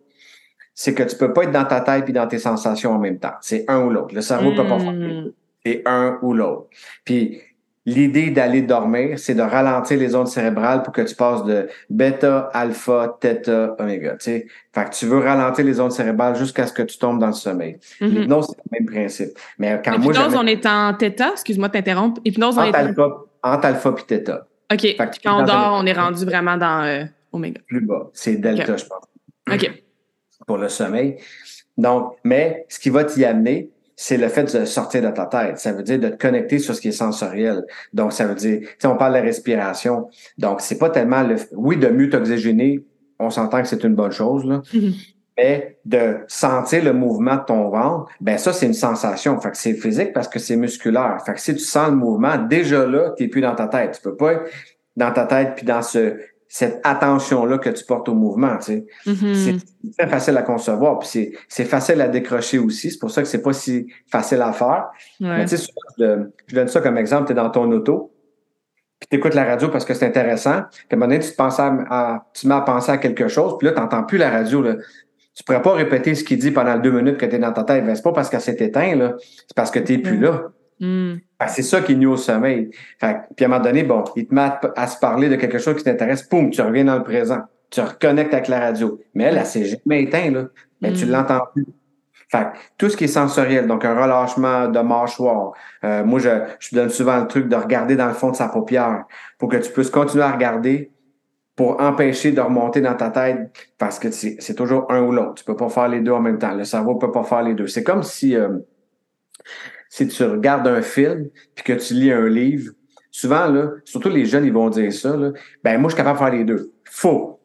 C'est que tu peux pas être dans ta tête puis dans tes sensations en même temps. C'est un ou l'autre. Le cerveau peut pas faire. Hmm. C'est un ou l'autre. Puis L'idée d'aller dormir, c'est de ralentir les ondes cérébrales pour que tu passes de bêta, alpha, theta, oméga. Fait que tu veux ralentir les ondes cérébrales jusqu'à ce que tu tombes dans le sommeil. Mm-hmm. L'hypnose, c'est le même principe. Mais quand Hypnose, moi, on est en theta, excuse-moi de t'interrompre. Hypnose, on est alpha, entre alpha puis theta. OK. Fait que quand on dort, on est rendu vraiment dans euh, oméga. Plus bas. C'est delta, je pense. OK. Pour le sommeil. Donc, mais ce qui va t'y amener, c'est le fait de sortir de ta tête. Ça veut dire de te connecter sur ce qui est sensoriel. Donc, ça veut dire, tu on parle de la respiration. Donc, c'est pas tellement le, oui, de mieux t'oxygéner, on s'entend que c'est une bonne chose, là. Mm-hmm. Mais de sentir le mouvement de ton ventre, ben ça, c'est une sensation. Fait que c'est physique parce que c'est musculaire. Fait que si tu sens le mouvement, déjà là, tu n'es plus dans ta tête. Tu peux pas être dans ta tête puis dans ce cette attention-là que tu portes au mouvement. Tu sais. Mm-hmm. C'est très facile à concevoir, puis c'est facile à décrocher aussi. C'est pour ça que c'est pas si facile à faire. Mais tu sais, je, donne ça comme exemple, tu es dans ton auto, puis tu écoutes la radio parce que c'est intéressant. Puis à un moment donné, tu te, penses à, tu mets à penser à quelque chose, puis là, tu n'entends plus la radio. Là. Tu pourrais pas répéter ce qu'il dit pendant deux minutes que tu es dans ta tête. Ben, c'est pas parce qu'elle s'est éteinte, là. c'est parce que tu n'es plus mm. là. Mm. C'est ça qui nuit au sommeil. Fait, puis à un moment donné, bon, il te met à, se parler de quelque chose qui t'intéresse, poum, tu reviens dans le présent. tu reconnectes avec la radio. Mais elle, elle, s'est jamais éteinte, là. Mais tu mm. l'entends plus. Fait tout ce qui est sensoriel, donc un relâchement de mâchoire. Euh, moi, je, je donne souvent le truc de regarder dans le fond de sa paupière pour que tu puisses continuer à regarder pour empêcher de remonter dans ta tête parce que c'est toujours un ou l'autre. Tu peux pas faire les deux en même temps. Le cerveau peut pas faire les deux. C'est comme si euh, si tu regardes un film puis que tu lis un livre. Souvent là, surtout les jeunes, ils vont dire ça. Là, ben moi, je suis capable de faire les deux. Faux.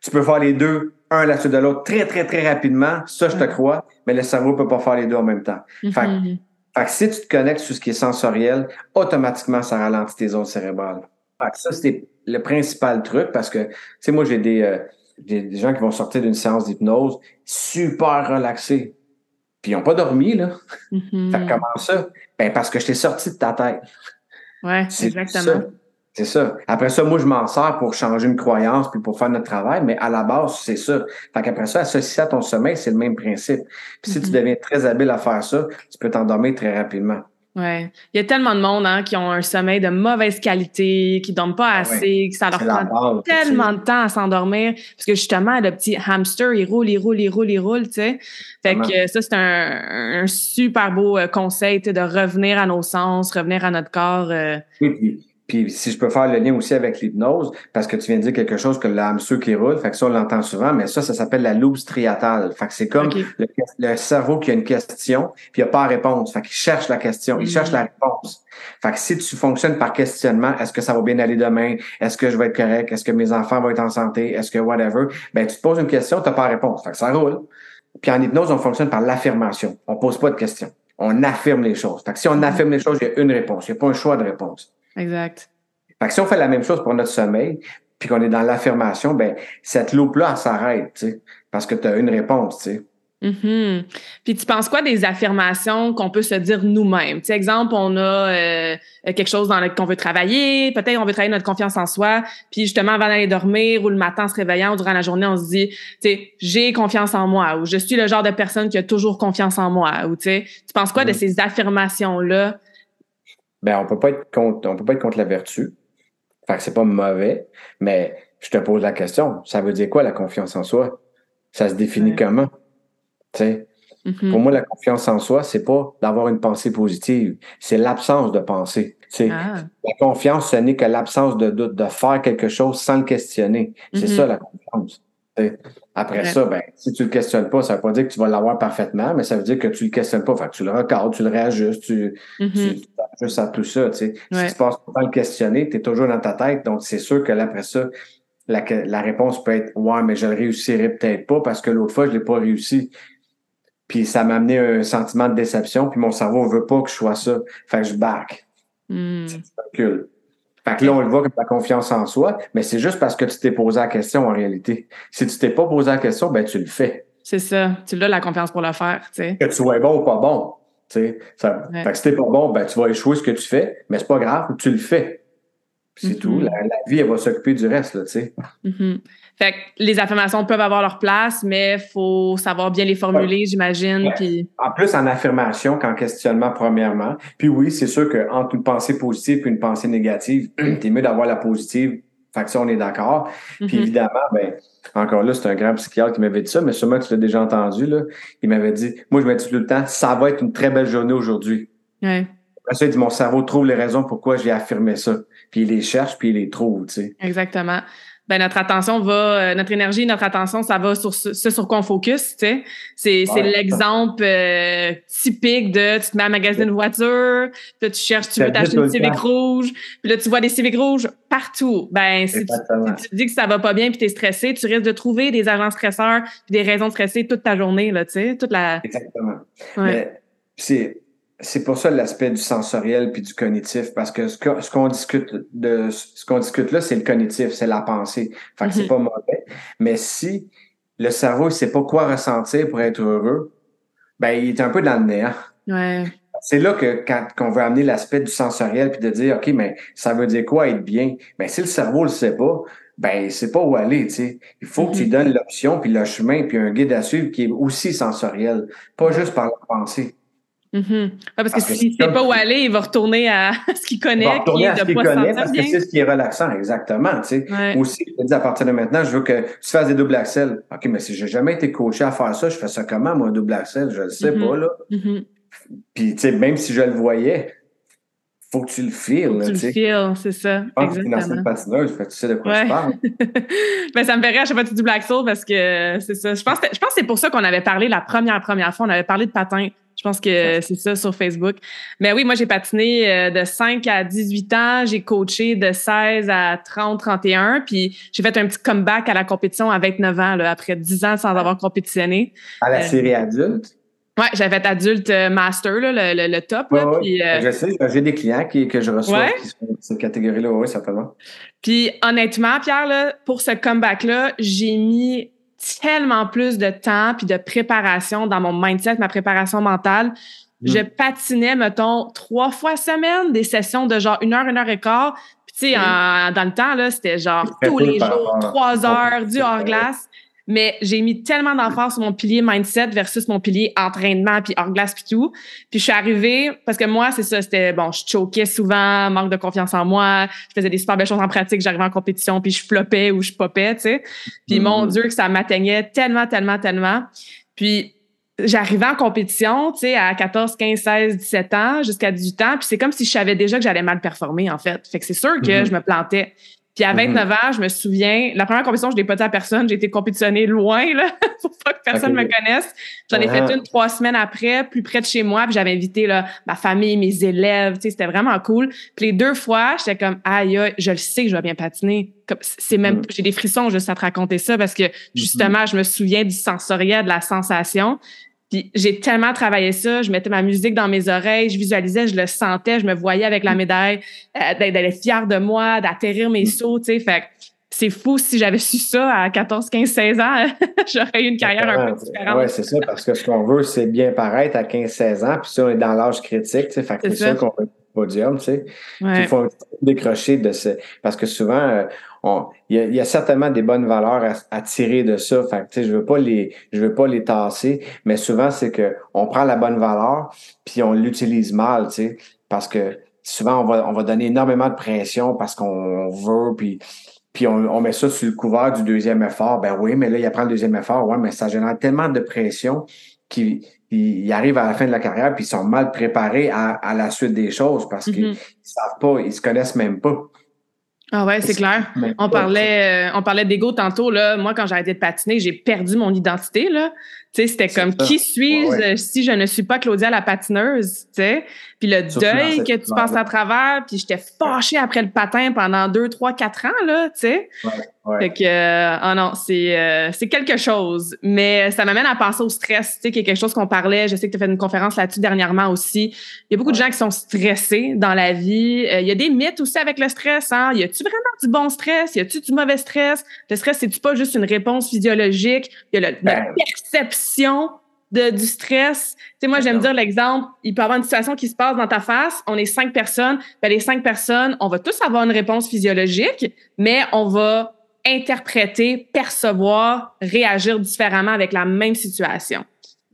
Tu peux faire les deux, un la suite de l'autre, très très très rapidement. Ça, je te crois. Mais le cerveau peut pas faire les deux en même temps. Fait, mm-hmm. fait que si tu te connectes sur ce qui est sensoriel, automatiquement, ça ralentit tes zones cérébrales. Fait que ça, c'est le principal truc parce que, tu sais, moi, j'ai des, euh, des, gens qui vont sortir d'une séance d'hypnose super relaxés. Puis ils n'ont pas dormi, là. Mm-hmm. comment ça? Ben, parce que je t'ai sorti de ta tête. Ouais, exactement. C'est ça. Après ça, moi, je m'en sers pour changer une croyance puis pour faire notre travail, mais à la base, c'est ça. Fait qu'après ça, associé à ton sommeil, c'est le même principe. Puis si tu mm-hmm. deviens très habile à faire ça, tu peux t'endormir très rapidement. Ouais. Il y a tellement de monde hein, qui ont un sommeil de mauvaise qualité, qui ne dorment pas ah assez, que ça leur prend tellement de temps à s'endormir. Parce que justement, le petit hamster, il roule, il roule, il roule, il roule, tu sais. Fait que ça, c'est un, un, super beau euh, conseil de revenir à nos sens, revenir à notre corps. Euh. Oui, puis si je peux faire le lien aussi avec l'hypnose, parce que tu viens de dire quelque chose que hamster qui roule, fait que ça, on l'entend souvent, mais ça, ça s'appelle la loupe striatale. Fait que c'est comme le, cerveau qui a une question, puis il n'a pas la réponse. Fait qu'il cherche la question, il cherche la mm. réponse. Fait que si tu fonctionnes par questionnement, est-ce que ça va bien aller demain? Est-ce que je vais être correct? Est-ce que mes enfants vont être en santé? Est-ce que whatever? Ben, tu te poses une question, tu n'as pas la réponse. Fait que ça roule. Puis en hypnose, on fonctionne par l'affirmation. On pose pas de questions. On affirme les choses. Fait que si on mm. affirme les choses, il y a une réponse. Il n'y a pas un choix de réponse. Exact. Fait que si on fait la même chose pour notre sommeil, puis qu'on est dans l'affirmation, ben cette loupe-là, elle s'arrête, tu sais, parce que tu as une réponse, tu sais. Mm-hmm. Puis tu penses quoi des affirmations qu'on peut se dire nous-mêmes? Tu sais, exemple, on a euh, quelque chose dans lequel on veut travailler, peut-être on veut travailler notre confiance en soi, puis justement avant d'aller dormir ou le matin en se réveillant ou durant la journée, on se dit, tu sais, j'ai confiance en moi ou je suis le genre de personne qui a toujours confiance en moi ou tu sais, tu penses quoi de mm-hmm. ces affirmations-là? Ben on peut pas être contre, on peut pas être contre la vertu. Fait que c'est pas mauvais, mais je te pose la question, ça veut dire quoi la confiance en soi? Ça se définit comment? Tu sais? Mm-hmm. Pour moi, la confiance en soi, c'est pas d'avoir une pensée positive, c'est l'absence de pensée. Ah. La confiance, ce n'est que l'absence de doute, de faire quelque chose sans le questionner. C'est mm-hmm. ça la confiance. Après ça, ben, si tu le questionnes pas, ça veut pas dire que tu vas l'avoir parfaitement, mais ça veut dire que tu le questionnes pas. Fait que tu le recadres, tu le réajustes, tu, mm-hmm. tu à tout ça. Tu sais. Si tu passes pas le questionner, tu es toujours dans ta tête. Donc, c'est sûr que là, après ça, la, la réponse peut être Ouais, mais je le réussirai peut-être pas parce que l'autre fois, je l'ai pas réussi. Puis ça m'a amené un sentiment de déception, puis mon cerveau veut pas que je sois ça. Fait que je back. Mm. Fait que là, on le voit comme la confiance en soi, mais c'est juste parce que tu t'es posé la question en réalité. Si tu t'es pas posé la question, ben tu le fais. C'est ça. Tu l'as la confiance pour le faire, tu sais. Que tu sois bon ou pas bon. Tu sais. Ça, Fait que si t'es pas bon, ben tu vas échouer ce que tu fais, mais c'est pas grave, tu le fais. C'est tout. Mm-hmm. La, vie, elle va s'occuper du reste, là, tu sais. Mm-hmm. Fait que les affirmations peuvent avoir leur place, mais il faut savoir bien les formuler, j'imagine. Puis... En plus, en affirmation qu'en questionnement, premièrement. Puis oui, c'est sûr qu'entre une pensée positive et une pensée négative, *clears throat* t'es mieux d'avoir la positive. Fait que ça, on est d'accord. Puis mm-hmm. évidemment, ben, encore là, c'est un grand psychiatre qui m'avait dit ça, mais sûrement que tu l'as déjà entendu, là. Il m'avait dit, moi, je me dis tout le temps, ça va être une très belle journée aujourd'hui. Ouais. Après ça, il dit, mon cerveau trouve les raisons pourquoi j'ai affirmé ça. Puis il les cherche, puis il les trouve, tu sais. Exactement. Ben, notre attention va, euh, notre énergie, notre attention, ça va sur ce, sur quoi on focus, tu sais. C'est, l'exemple euh, typique de tu te mets à magasiner une voiture, puis là, tu cherches, tu veux t'acheter une Civic rouge, puis là, tu vois des Civic rouges partout. Ben, si tu, si tu, dis que ça va pas bien puis tu es stressé, tu risques de trouver des agents stresseurs puis des raisons de stresser toute ta journée, là, tu sais, toute la... Exactement. C'est c'est pour ça l'aspect du sensoriel puis du cognitif parce que ce qu'on discute de ce qu'on discute là c'est le cognitif c'est la pensée fait que c'est mhm. pas mauvais mais si le cerveau il sait pas quoi ressentir pour être heureux ben il est un peu dans le néant ouais. c'est là que quand qu'on veut amener l'aspect du sensoriel puis de dire ok mais ça veut dire quoi être bien? Ben si le cerveau le sait pas ben c'est pas où aller, tu sais. Il faut que tu mhm. donnes l'option, puis le chemin, puis un guide à suivre qui est aussi sensoriel, pas juste par la pensée. Mm-hmm. parce, que, s'il ne sait pas où aller, il va retourner à *laughs* ce qu'il connaît. Il va retourner à ce qu'il connaît parce que c'est ce qui est relaxant, exactement. Tu sais. Aussi, je te dis à partir de maintenant, je veux que tu fasses des doubles axels. OK, mais si j'ai jamais été coaché à faire ça, je fais ça comment, moi, un double axel? Je ne le sais mm-hmm. pas, là. Mm-hmm. Puis, tu sais, même si je le voyais, faut que tu le files. Faut que tu le files, c'est ça. Je pense exactement. que patineuse, tu sais de quoi ouais. je parle. *laughs* ben, ça me ferait à chaque fois que tu dis Black Soul parce que c'est ça. Je pense, je pense que c'est pour ça qu'on avait parlé la première, première fois. On avait parlé de patin je pense que c'est ça sur Facebook. Mais oui, moi, j'ai patiné euh, de 5 à 18 ans. J'ai coaché de 16 à 30, 31. Puis j'ai fait un petit comeback à la compétition à 29 ans, là, après 10 ans sans avoir compétitionné. À la euh, série adulte? Oui, j'avais fait adulte euh, master, là, le, top. Là, je sais, j'ai des clients qui, que je reçois qui sont dans cette catégorie-là, oui, certainement. Puis honnêtement, Pierre, là, pour ce comeback-là, j'ai mis tellement plus de temps puis de préparation dans mon mindset, ma préparation mentale. Mm. Je patinais, mettons, trois fois semaine, des sessions de genre une heure, une heure et quart. Puis, tu sais, dans le temps, là, c'était genre tous les jours, trois heures, du hors-glace. Mais j'ai mis tellement d'emphase sur mon pilier mindset versus mon pilier entraînement puis hors glace puis tout. Puis je suis arrivée parce que moi c'est ça, c'était bon, je choquais souvent, manque de confiance en moi, je faisais des super belles choses en pratique, j'arrivais en compétition puis je floppais ou je popais, tu sais. Puis mon mm-hmm. dieu que ça m'atteignait tellement tellement tellement. Puis j'arrivais en compétition, tu sais, à 14, 15, 16, 17 ans, jusqu'à 18 ans, puis c'est comme si je savais déjà que j'allais mal performer, en fait. Fait que c'est sûr que mm-hmm. je me plantais. Puis à 29 mhm. ans, je me souviens, la première compétition, je l'ai pas dit à personne. J'ai été compétitionnée loin, là, *laughs* pour pas que personne me connaisse. J'en ai fait une trois semaines après, plus près de chez moi. Puis j'avais invité là, ma famille, mes élèves. Tu sais, c'était vraiment cool. Puis les deux fois, j'étais comme, aïe, je le sais que je vais bien patiner. C'est même, mhm. j'ai des frissons juste à te raconter ça parce que mhm. justement, je me souviens du sensoriel, de la sensation. Puis j'ai tellement travaillé ça, je mettais ma musique dans mes oreilles, je visualisais, je le sentais, je me voyais avec la mm. médaille, euh, d'être fière de moi, d'atterrir mes mm. sauts, tu sais. Fait c'est fou si j'avais su ça à 14, 15, 16 ans, *laughs* j'aurais eu une carrière un peu différente. Oui, c'est ça, parce que ce qu'on veut, c'est bien paraître à 15, 16 ans, puis ça, on est dans l'âge critique, tu sais. Fait que c'est ça qu'on veut podium, tu sais. Il faut décrocher de ce... Parce que souvent, euh, il y, a certainement des bonnes valeurs à, tirer de ça. Fait que, je veux pas les, je veux pas les tasser, mais souvent c'est que on prend la bonne valeur puis on l'utilise mal, tu sais, parce que souvent on va, on va donner énormément de pression parce qu'on veut puis puis on, met ça sur le couvert du deuxième effort. Ben oui, mais là, il apprend le deuxième effort. Ouais, mais ça génère tellement de pression qu'ils arrivent à la fin de la carrière puis ils sont mal préparés à, la suite des choses parce qu'ils mm-hmm. savent pas, ils se connaissent même pas. Ah ouais, c'est clair. On parlait, euh, on parlait d'ego tantôt là. Moi, quand j'ai arrêté de patiner, j'ai perdu mon identité là. Tu sais, c'était comme qui suis-je si je ne suis pas Claudia la patineuse, tu sais? Puis le deuil que tu passes à travers, puis j'étais fâchée après le patin pendant deux, trois, quatre ans là, tu sais? Fait que, euh, oh non, c'est euh, c'est quelque chose. Mais ça m'amène à penser au stress, tu sais, qui est quelque chose qu'on parlait. Je sais que tu as fait une conférence là-dessus dernièrement aussi. Il y a beaucoup de gens qui sont stressés dans la vie. Euh, il y a des mythes aussi avec le stress. Hein? Y a-tu vraiment du bon stress? Y a-tu du mauvais stress? Le stress, c'est-tu pas juste une réponse physiologique? Il y a la ben. perception de, du stress. Tu sais, moi, j'aime dire l'exemple, il peut y avoir une situation qui se passe dans ta face, on est cinq personnes, ben les cinq personnes, on va tous avoir une réponse physiologique, mais on va interpréter, percevoir, réagir différemment avec la même situation.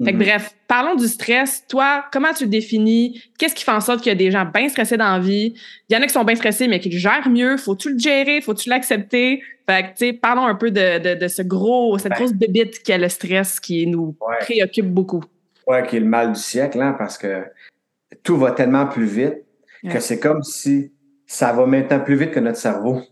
Fait que, mhm. bref, parlons du stress. Toi, comment tu le définis? Qu'est-ce qui fait en sorte qu'il y a des gens bien stressés dans la vie? Il y en a qui sont bien stressés, mais qui le gèrent mieux. Faut-tu le gérer? Faut-tu l'accepter? Fait que, tu sais, parlons un peu de, de, de ce gros, cette ben grosse bébite qu'est le stress qui nous préoccupe beaucoup. Ouais, qui est le mal du siècle, hein, parce que tout va tellement plus vite que c'est comme si ça va maintenant plus vite que notre cerveau.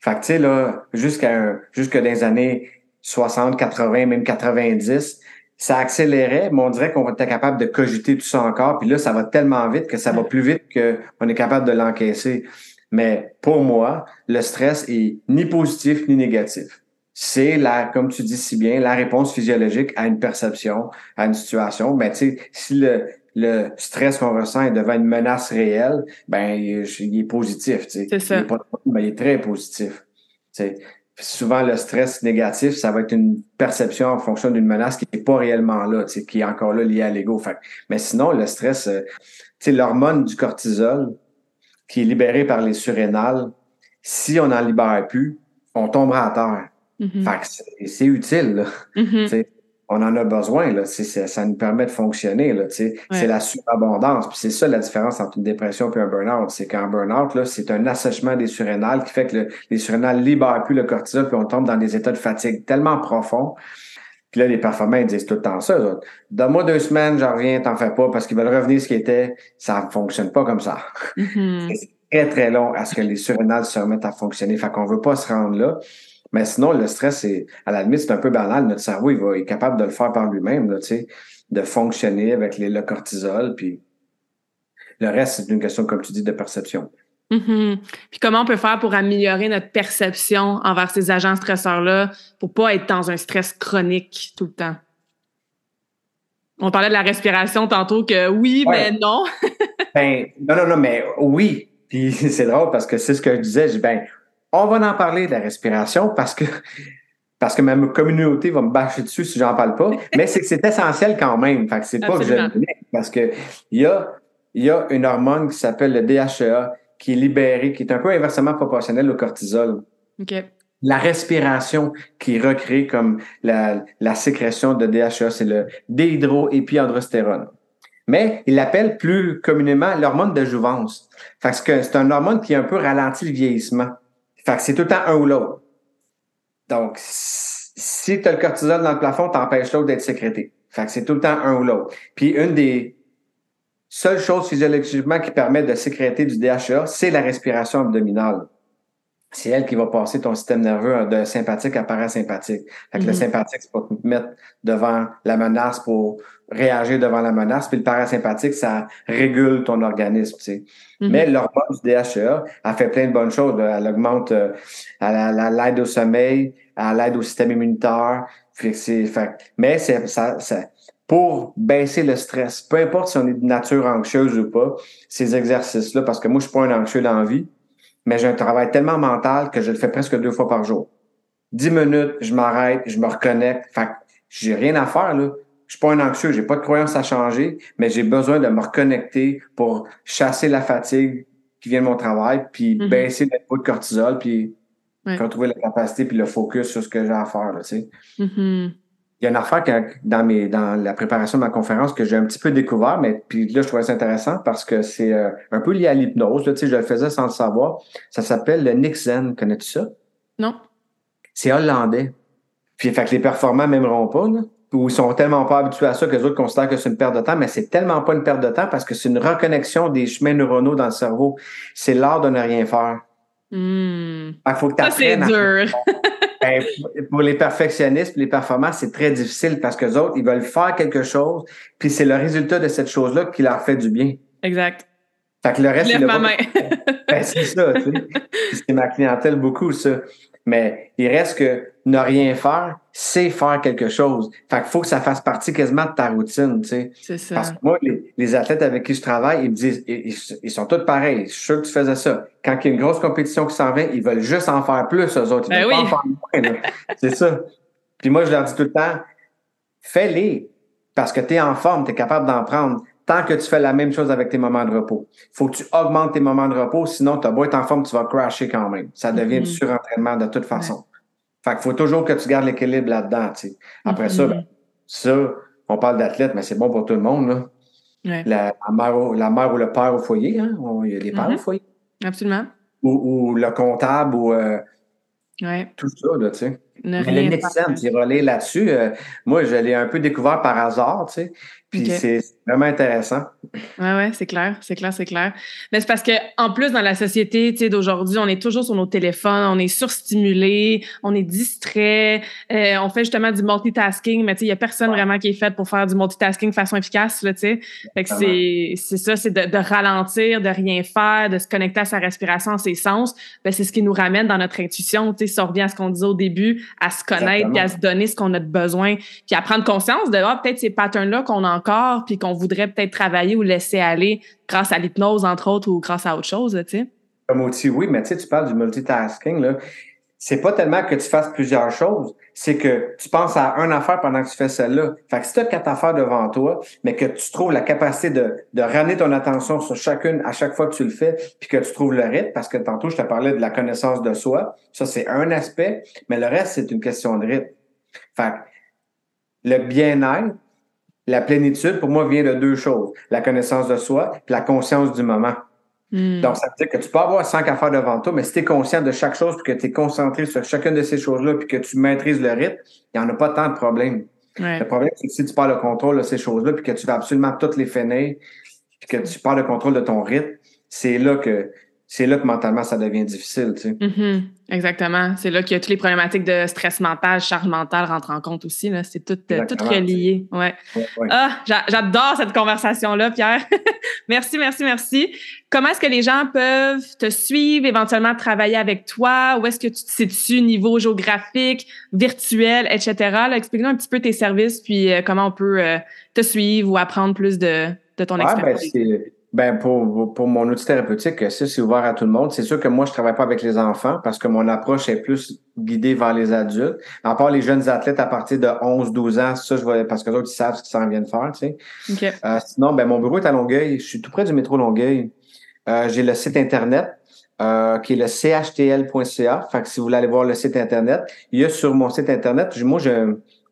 Fait que, tu sais, là, jusqu'à jusque dans les années 60, 80, même 90, ça accélérait, mais on dirait qu'on était capable de cogiter tout ça encore. Puis là, ça va tellement vite que ça va plus vite qu'on est capable de l'encaisser. Mais pour moi, le stress est ni positif ni négatif. C'est la, comme tu dis si bien, la réponse physiologique à une perception, à une situation. Ben, tu sais, si le, le stress qu'on ressent est devant une menace réelle, ben il, est positif. Tu sais. C'est ça. Il est, ben, il est très positif. Tu sais. Souvent, le stress négatif, ça va être une perception en fonction d'une menace qui n'est pas réellement là, tu sais, qui est encore là liée à l'ego. Mais sinon, le stress, euh, tu sais, l'hormone du cortisol qui est libérée par les surrénales, si on n'en libère plus, on tombera à terre. Mm-hmm. Fait que c'est utile. Là. Mm-hmm. On en a besoin. Là, ça nous permet de fonctionner. Là, C'est la surabondance. Puis c'est ça la différence entre une dépression et un burn-out. C'est qu'en burn-out, c'est un assèchement des surrénales qui fait que les surrénales libèrent plus le cortisol, puis on tombe dans des états de fatigue tellement profonds. Puis là, les performants, ils disent tout le temps ça. Donne-moi deux semaines, j'en reviens, t'en fais pas, parce qu'ils veulent revenir ce qui était. Ça ne fonctionne pas comme ça. Mm-hmm. *laughs* c'est très, très long à ce que les surrénales se remettent à fonctionner. Fait qu'on veut pas se rendre là. Mais sinon, le stress, à la limite, c'est un peu banal. Notre cerveau, il, va, est capable de le faire par lui-même, là, de fonctionner avec les, le cortisol. Puis le reste, c'est une question, comme tu dis, de perception. Mm-hmm. Puis comment on peut faire pour améliorer notre perception envers ces agents stresseurs-là pour pas être dans un stress chronique tout le temps? On parlait de la respiration tantôt que oui, mais non. *laughs* ben, non, non, non, mais oui. Puis *laughs* c'est drôle parce que c'est ce que je disais. Je ben, on va en parler de la respiration parce que parce que ma communauté va me bâcher dessus si j'en parle pas. *laughs* Mais c'est que c'est essentiel quand même. Fait que c'est pas que je le parce que il y a, il y a une hormone qui s'appelle le DHEA qui est libérée, qui est un peu inversement proportionnelle au cortisol. La respiration qui recrée comme la, la sécrétion de DHEA, c'est le déhydroépiandrostérone. Mais il l'appelle plus communément l'hormone de jouvence. Parce que c'est un hormone qui un peu ralentit le vieillissement. Fait que c'est tout le temps un ou l'autre. Donc, si tu as le cortisol dans le plafond, t'empêches l'autre d'être sécrété. Fait que c'est tout le temps un ou l'autre. Puis une des seules choses physiologiquement qui permettent de sécréter du DHA, c'est la respiration abdominale c'est elle qui va passer ton système nerveux de sympathique à parasympathique. Fait que le mm-hmm. sympathique, c'est pour te mettre devant la menace, pour réagir devant la menace, puis le parasympathique, ça régule ton organisme, tu sais. Mm-hmm. Mais l'hormone du DHEA, elle fait plein de bonnes choses. Elle augmente, euh, elle, l'aide au sommeil, elle aide au système immunitaire. Fait fait, mais c'est, ça, ça, pour baisser le stress, peu importe si on est de nature anxieuse ou pas, ces exercices-là, parce que moi, je suis pas un anxieux dans la vie, mais j'ai un travail tellement mental que je le fais presque deux fois par jour. Dix minutes, je m'arrête, je me reconnecte. Fait j'ai rien à faire, là. Je suis pas un anxieux, j'ai pas de croyance à changer, mais j'ai besoin de me reconnecter pour chasser la fatigue qui vient de mon travail, puis mm-hmm. baisser le niveau de cortisol, puis retrouver la capacité puis le focus sur ce que j'ai à faire, là, tu sais. Mm-hmm il y a une affaire dans, mes, dans la préparation de ma conférence que j'ai un petit peu découvert, mais puis là, je trouvais ça intéressant parce que c'est euh, un peu lié à l'hypnose. Tu sais, je le faisais sans le savoir. Ça s'appelle le Nixen. Connais-tu ça? Non. C'est hollandais. Puis, fait que les performants m'aimeront pas, là. Ou ils sont tellement pas habitués à ça que les autres considèrent que c'est une perte de temps, mais c'est tellement pas une perte de temps parce que c'est une reconnexion des chemins neuronaux dans le cerveau. C'est l'art de ne rien faire. Hmm. Il faut que ça, c'est dur. *laughs* Ben, pour les perfectionnistes, les performants, c'est très difficile parce que autres, ils veulent faire quelque chose, puis c'est le résultat de cette chose-là qui leur fait du bien. Exact. Fait que le reste, c'est ma main. *laughs* ben, c'est ça, tu sais. C'est ma clientèle beaucoup, ça. Mais il reste que ne rien faire, c'est faire quelque chose. Fait qu'il faut que ça fasse partie quasiment de ta routine, tu sais. C'est ça. Parce que moi, les, athlètes avec qui je travaille, ils me disent, ils, sont tous pareils. Je suis sûr que tu faisais ça. Quand il y a une grosse compétition qui s'en vient, ils veulent juste en faire plus, eux autres. Ils ben veulent pas en faire moins, C'est ça. Puis moi, je leur dis tout le temps, fais-les. Parce que tu es en forme, tu es capable d'en prendre tant que tu fais la même chose avec tes moments de repos. Il faut que tu augmentes tes moments de repos, sinon tu as beau être en forme, tu vas crasher quand même. Ça devient du mm-hmm. surentraînement de toute façon. Fait qu'il faut toujours que tu gardes l'équilibre là-dedans. Après ça, mm-hmm. ben, ça, on parle d'athlète, mais c'est bon pour tout le monde. Là. La, mère ou, la, mère ou, le père au foyer, hein? il y a les pères au mm-hmm. foyer. Absolument. Ou, le comptable ou euh, tout ça, là, tu sais. Le tu relais là-dessus. Euh, moi, je l'ai un peu découvert par hasard, tu sais. Puis c'est vraiment intéressant. Oui, oui, c'est clair, c'est clair, c'est clair. Mais c'est parce que en plus, dans la société d'aujourd'hui, on est toujours sur nos téléphones, on est surstimulé, on est distrait, euh, on fait justement du multitasking, mais il n'y a personne vraiment qui est fait pour faire du multitasking de façon efficace. Là, fait que c'est ça, c'est de, ralentir, de rien faire, de se connecter à sa respiration, à ses sens. Ben, c'est ce qui nous ramène dans notre intuition. Si on revient à ce qu'on disait au début, à se connaître, puis à se donner ce qu'on a de besoin, puis à prendre conscience de ah, peut-être ces patterns-là qu'on a encore, puis qu'on voudrait peut-être travailler ou laisser aller grâce à l'hypnose, entre autres, ou grâce à autre chose, tu sais. Comme outil, oui, mais tu sais, tu parles du multitasking, là. C'est pas tellement que tu fasses plusieurs choses, c'est que tu penses à une affaire pendant que tu fais celle-là. Fait que si tu as quatre affaires devant toi, mais que tu trouves la capacité de, de ramener ton attention sur chacune à chaque fois que tu le fais, puis que tu trouves le rythme, parce que tantôt, je te parlais de la connaissance de soi. Ça, c'est un aspect, mais le reste, c'est une question de rythme. Fait le bien-être, la plénitude, pour moi, vient de deux choses. La connaissance de soi et la conscience du moment. Hmm. Donc, ça veut dire que tu peux avoir cinq affaires devant toi, mais si tu es conscient de chaque chose, puis que tu es concentré sur chacune de ces choses-là, puis que tu maîtrises le rythme, il n'y en a pas tant de problèmes. Le problème, c'est que si tu parles le contrôle de ces choses-là, puis que tu vas absolument toutes les finir, puis que tu parles le contrôle de ton rythme, c'est là que c'est là que mentalement ça devient difficile. Tu sais. Mm-hmm. Exactement. C'est là qu'il y a toutes les problématiques de stress mental, charge mentale rentrent en compte aussi. Là. C'est tout, euh, tout relié. Ouais. Ah, j'adore cette conversation-là, Pierre. *laughs* merci, merci, merci. Comment est-ce que les gens peuvent te suivre, éventuellement travailler avec toi? Où est-ce que tu te situes niveau géographique, virtuel, etc.? Explique-nous un petit peu tes services, puis euh, comment on peut euh, te suivre ou apprendre plus de, de ton ben, expérience. Ben pour, pour mon outil thérapeutique, ça, c'est ouvert à tout le monde. C'est sûr que moi, je travaille pas avec les enfants parce que mon approche est plus guidée vers les adultes. À part les jeunes athlètes à partir de 11, 12 ans, ça, je vois, parce que d'autres, ils savent ce qu'ils s'en viennent faire, tu sais. Euh, sinon, ben, mon bureau est à Longueuil. Je suis tout près du métro Longueuil. Euh, j'ai le site Internet. Euh, qui est le chtl.ca. Fait que si vous voulez aller voir le site Internet, il y a sur mon site Internet, moi, j'ai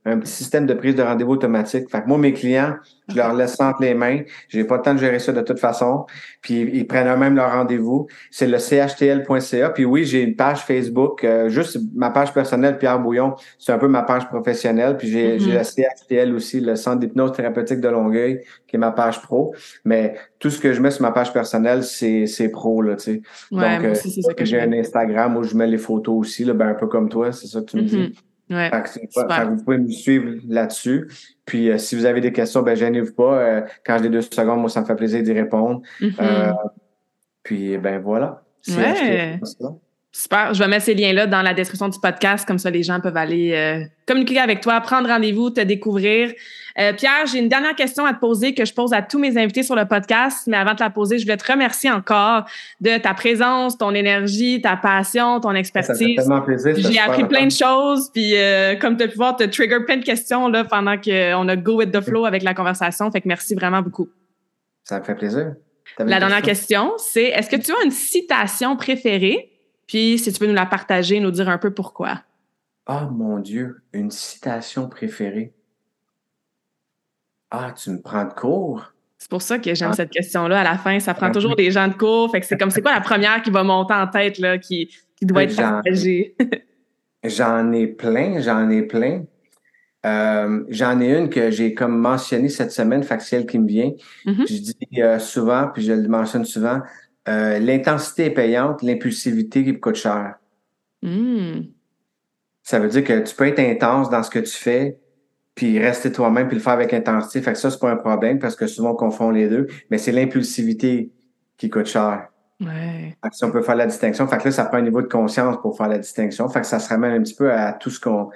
un petit système de prise de rendez-vous automatique. Fait que moi, mes clients, je leur laisse entre les mains. J'ai pas le temps de gérer ça de toute façon. Puis ils prennent eux-mêmes leur rendez-vous. C'est le chtl.ca. Puis oui, j'ai une page Facebook, euh, juste ma page personnelle, Pierre Bouillon. C'est un peu ma page professionnelle. Puis j'ai mm-hmm. le CHTL aussi, le Centre d'hypnose thérapeutique de Longueuil, qui est ma page pro. Mais tout ce que je mets sur ma page personnelle, c'est, c'est pro, là, tu sais. Ouais, Donc, euh, j'ai un Instagram où je mets les photos aussi, là, ben, un peu comme toi, c'est ça que tu me dis. Ouais, vous pouvez me suivre là-dessus. Puis euh, si vous avez des questions, ben gênez-vous pas. Euh, quand j'ai deux secondes, moi, ça me fait plaisir d'y répondre. Mm-hmm. Euh, puis ben voilà. Ouais. Super. Je vais mettre ces liens-là dans la description du podcast, comme ça les gens peuvent aller communiquer avec toi, prendre rendez-vous, te découvrir. Euh, Pierre, j'ai une dernière question à te poser que je pose à tous mes invités sur le podcast, mais avant de te la poser, je voulais te remercier encore de ta présence, ton énergie, ta passion, ton expertise. J'ai appris plein de choses, puis euh, comme tu as pu voir, tu trigger plein de questions là, pendant qu'on a go with the flow avec la conversation. Fait que merci vraiment beaucoup. Ça me fait plaisir. La dernière question, c'est est-ce que tu as une citation préférée? Puis si tu peux nous la partager, nous dire un peu pourquoi. Oh mon Dieu, une citation préférée. Ah, tu me prends de cours? C'est pour ça que j'aime ah. cette question-là. À la fin, ça prend toujours des gens de cours. Fait que c'est comme c'est quoi la première qui va monter en tête là, qui, qui doit être partagée? *laughs* j'en ai plein, j'en ai plein. Euh, j'en ai une que j'ai comme mentionné cette semaine, factuelle qui me vient. Mm-hmm. Je dis euh, souvent, puis je le mentionne souvent, euh, l'intensité est payante, l'impulsivité coûte cher. Mm. Ça veut dire que tu peux être intense dans ce que tu fais, puis rester toi-même, puis le faire avec intensité. Fait que ça, c'est pas un problème parce que souvent on confond les deux, mais c'est l'impulsivité qui coûte cher. Ouais. Fait que si on peut faire la distinction, fait que là, ça prend un niveau de conscience pour faire la distinction. Fait que ça se ramène un petit peu à tout ce qu'on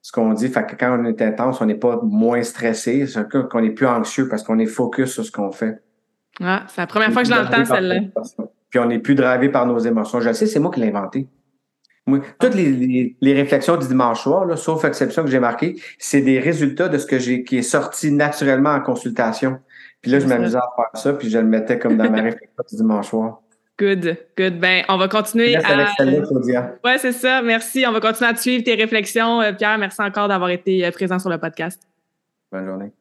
ce qu'on dit. Fait que quand on est intense, on n'est pas moins stressé, c'est qu'on est plus anxieux parce qu'on est focus sur ce qu'on fait. Ah, c'est la première fois que je l'entends, celle-là. Puis on n'est plus drivé par nos émotions. Je le sais, c'est moi qui l'ai inventé. Toutes les, réflexions du dimanche soir, là, sauf exception que j'ai marqué, c'est des résultats de ce que j'ai qui est sorti naturellement en consultation. Puis là, je m'amusais à faire ça, puis je le mettais comme dans ma *laughs* réflexion du dimanche soir. Good, good. Ben, on va continuer à. Ouais, c'est ça. Merci. On va continuer à suivre tes réflexions. Euh, Pierre, merci encore d'avoir été euh, présent sur le podcast. Bonne journée.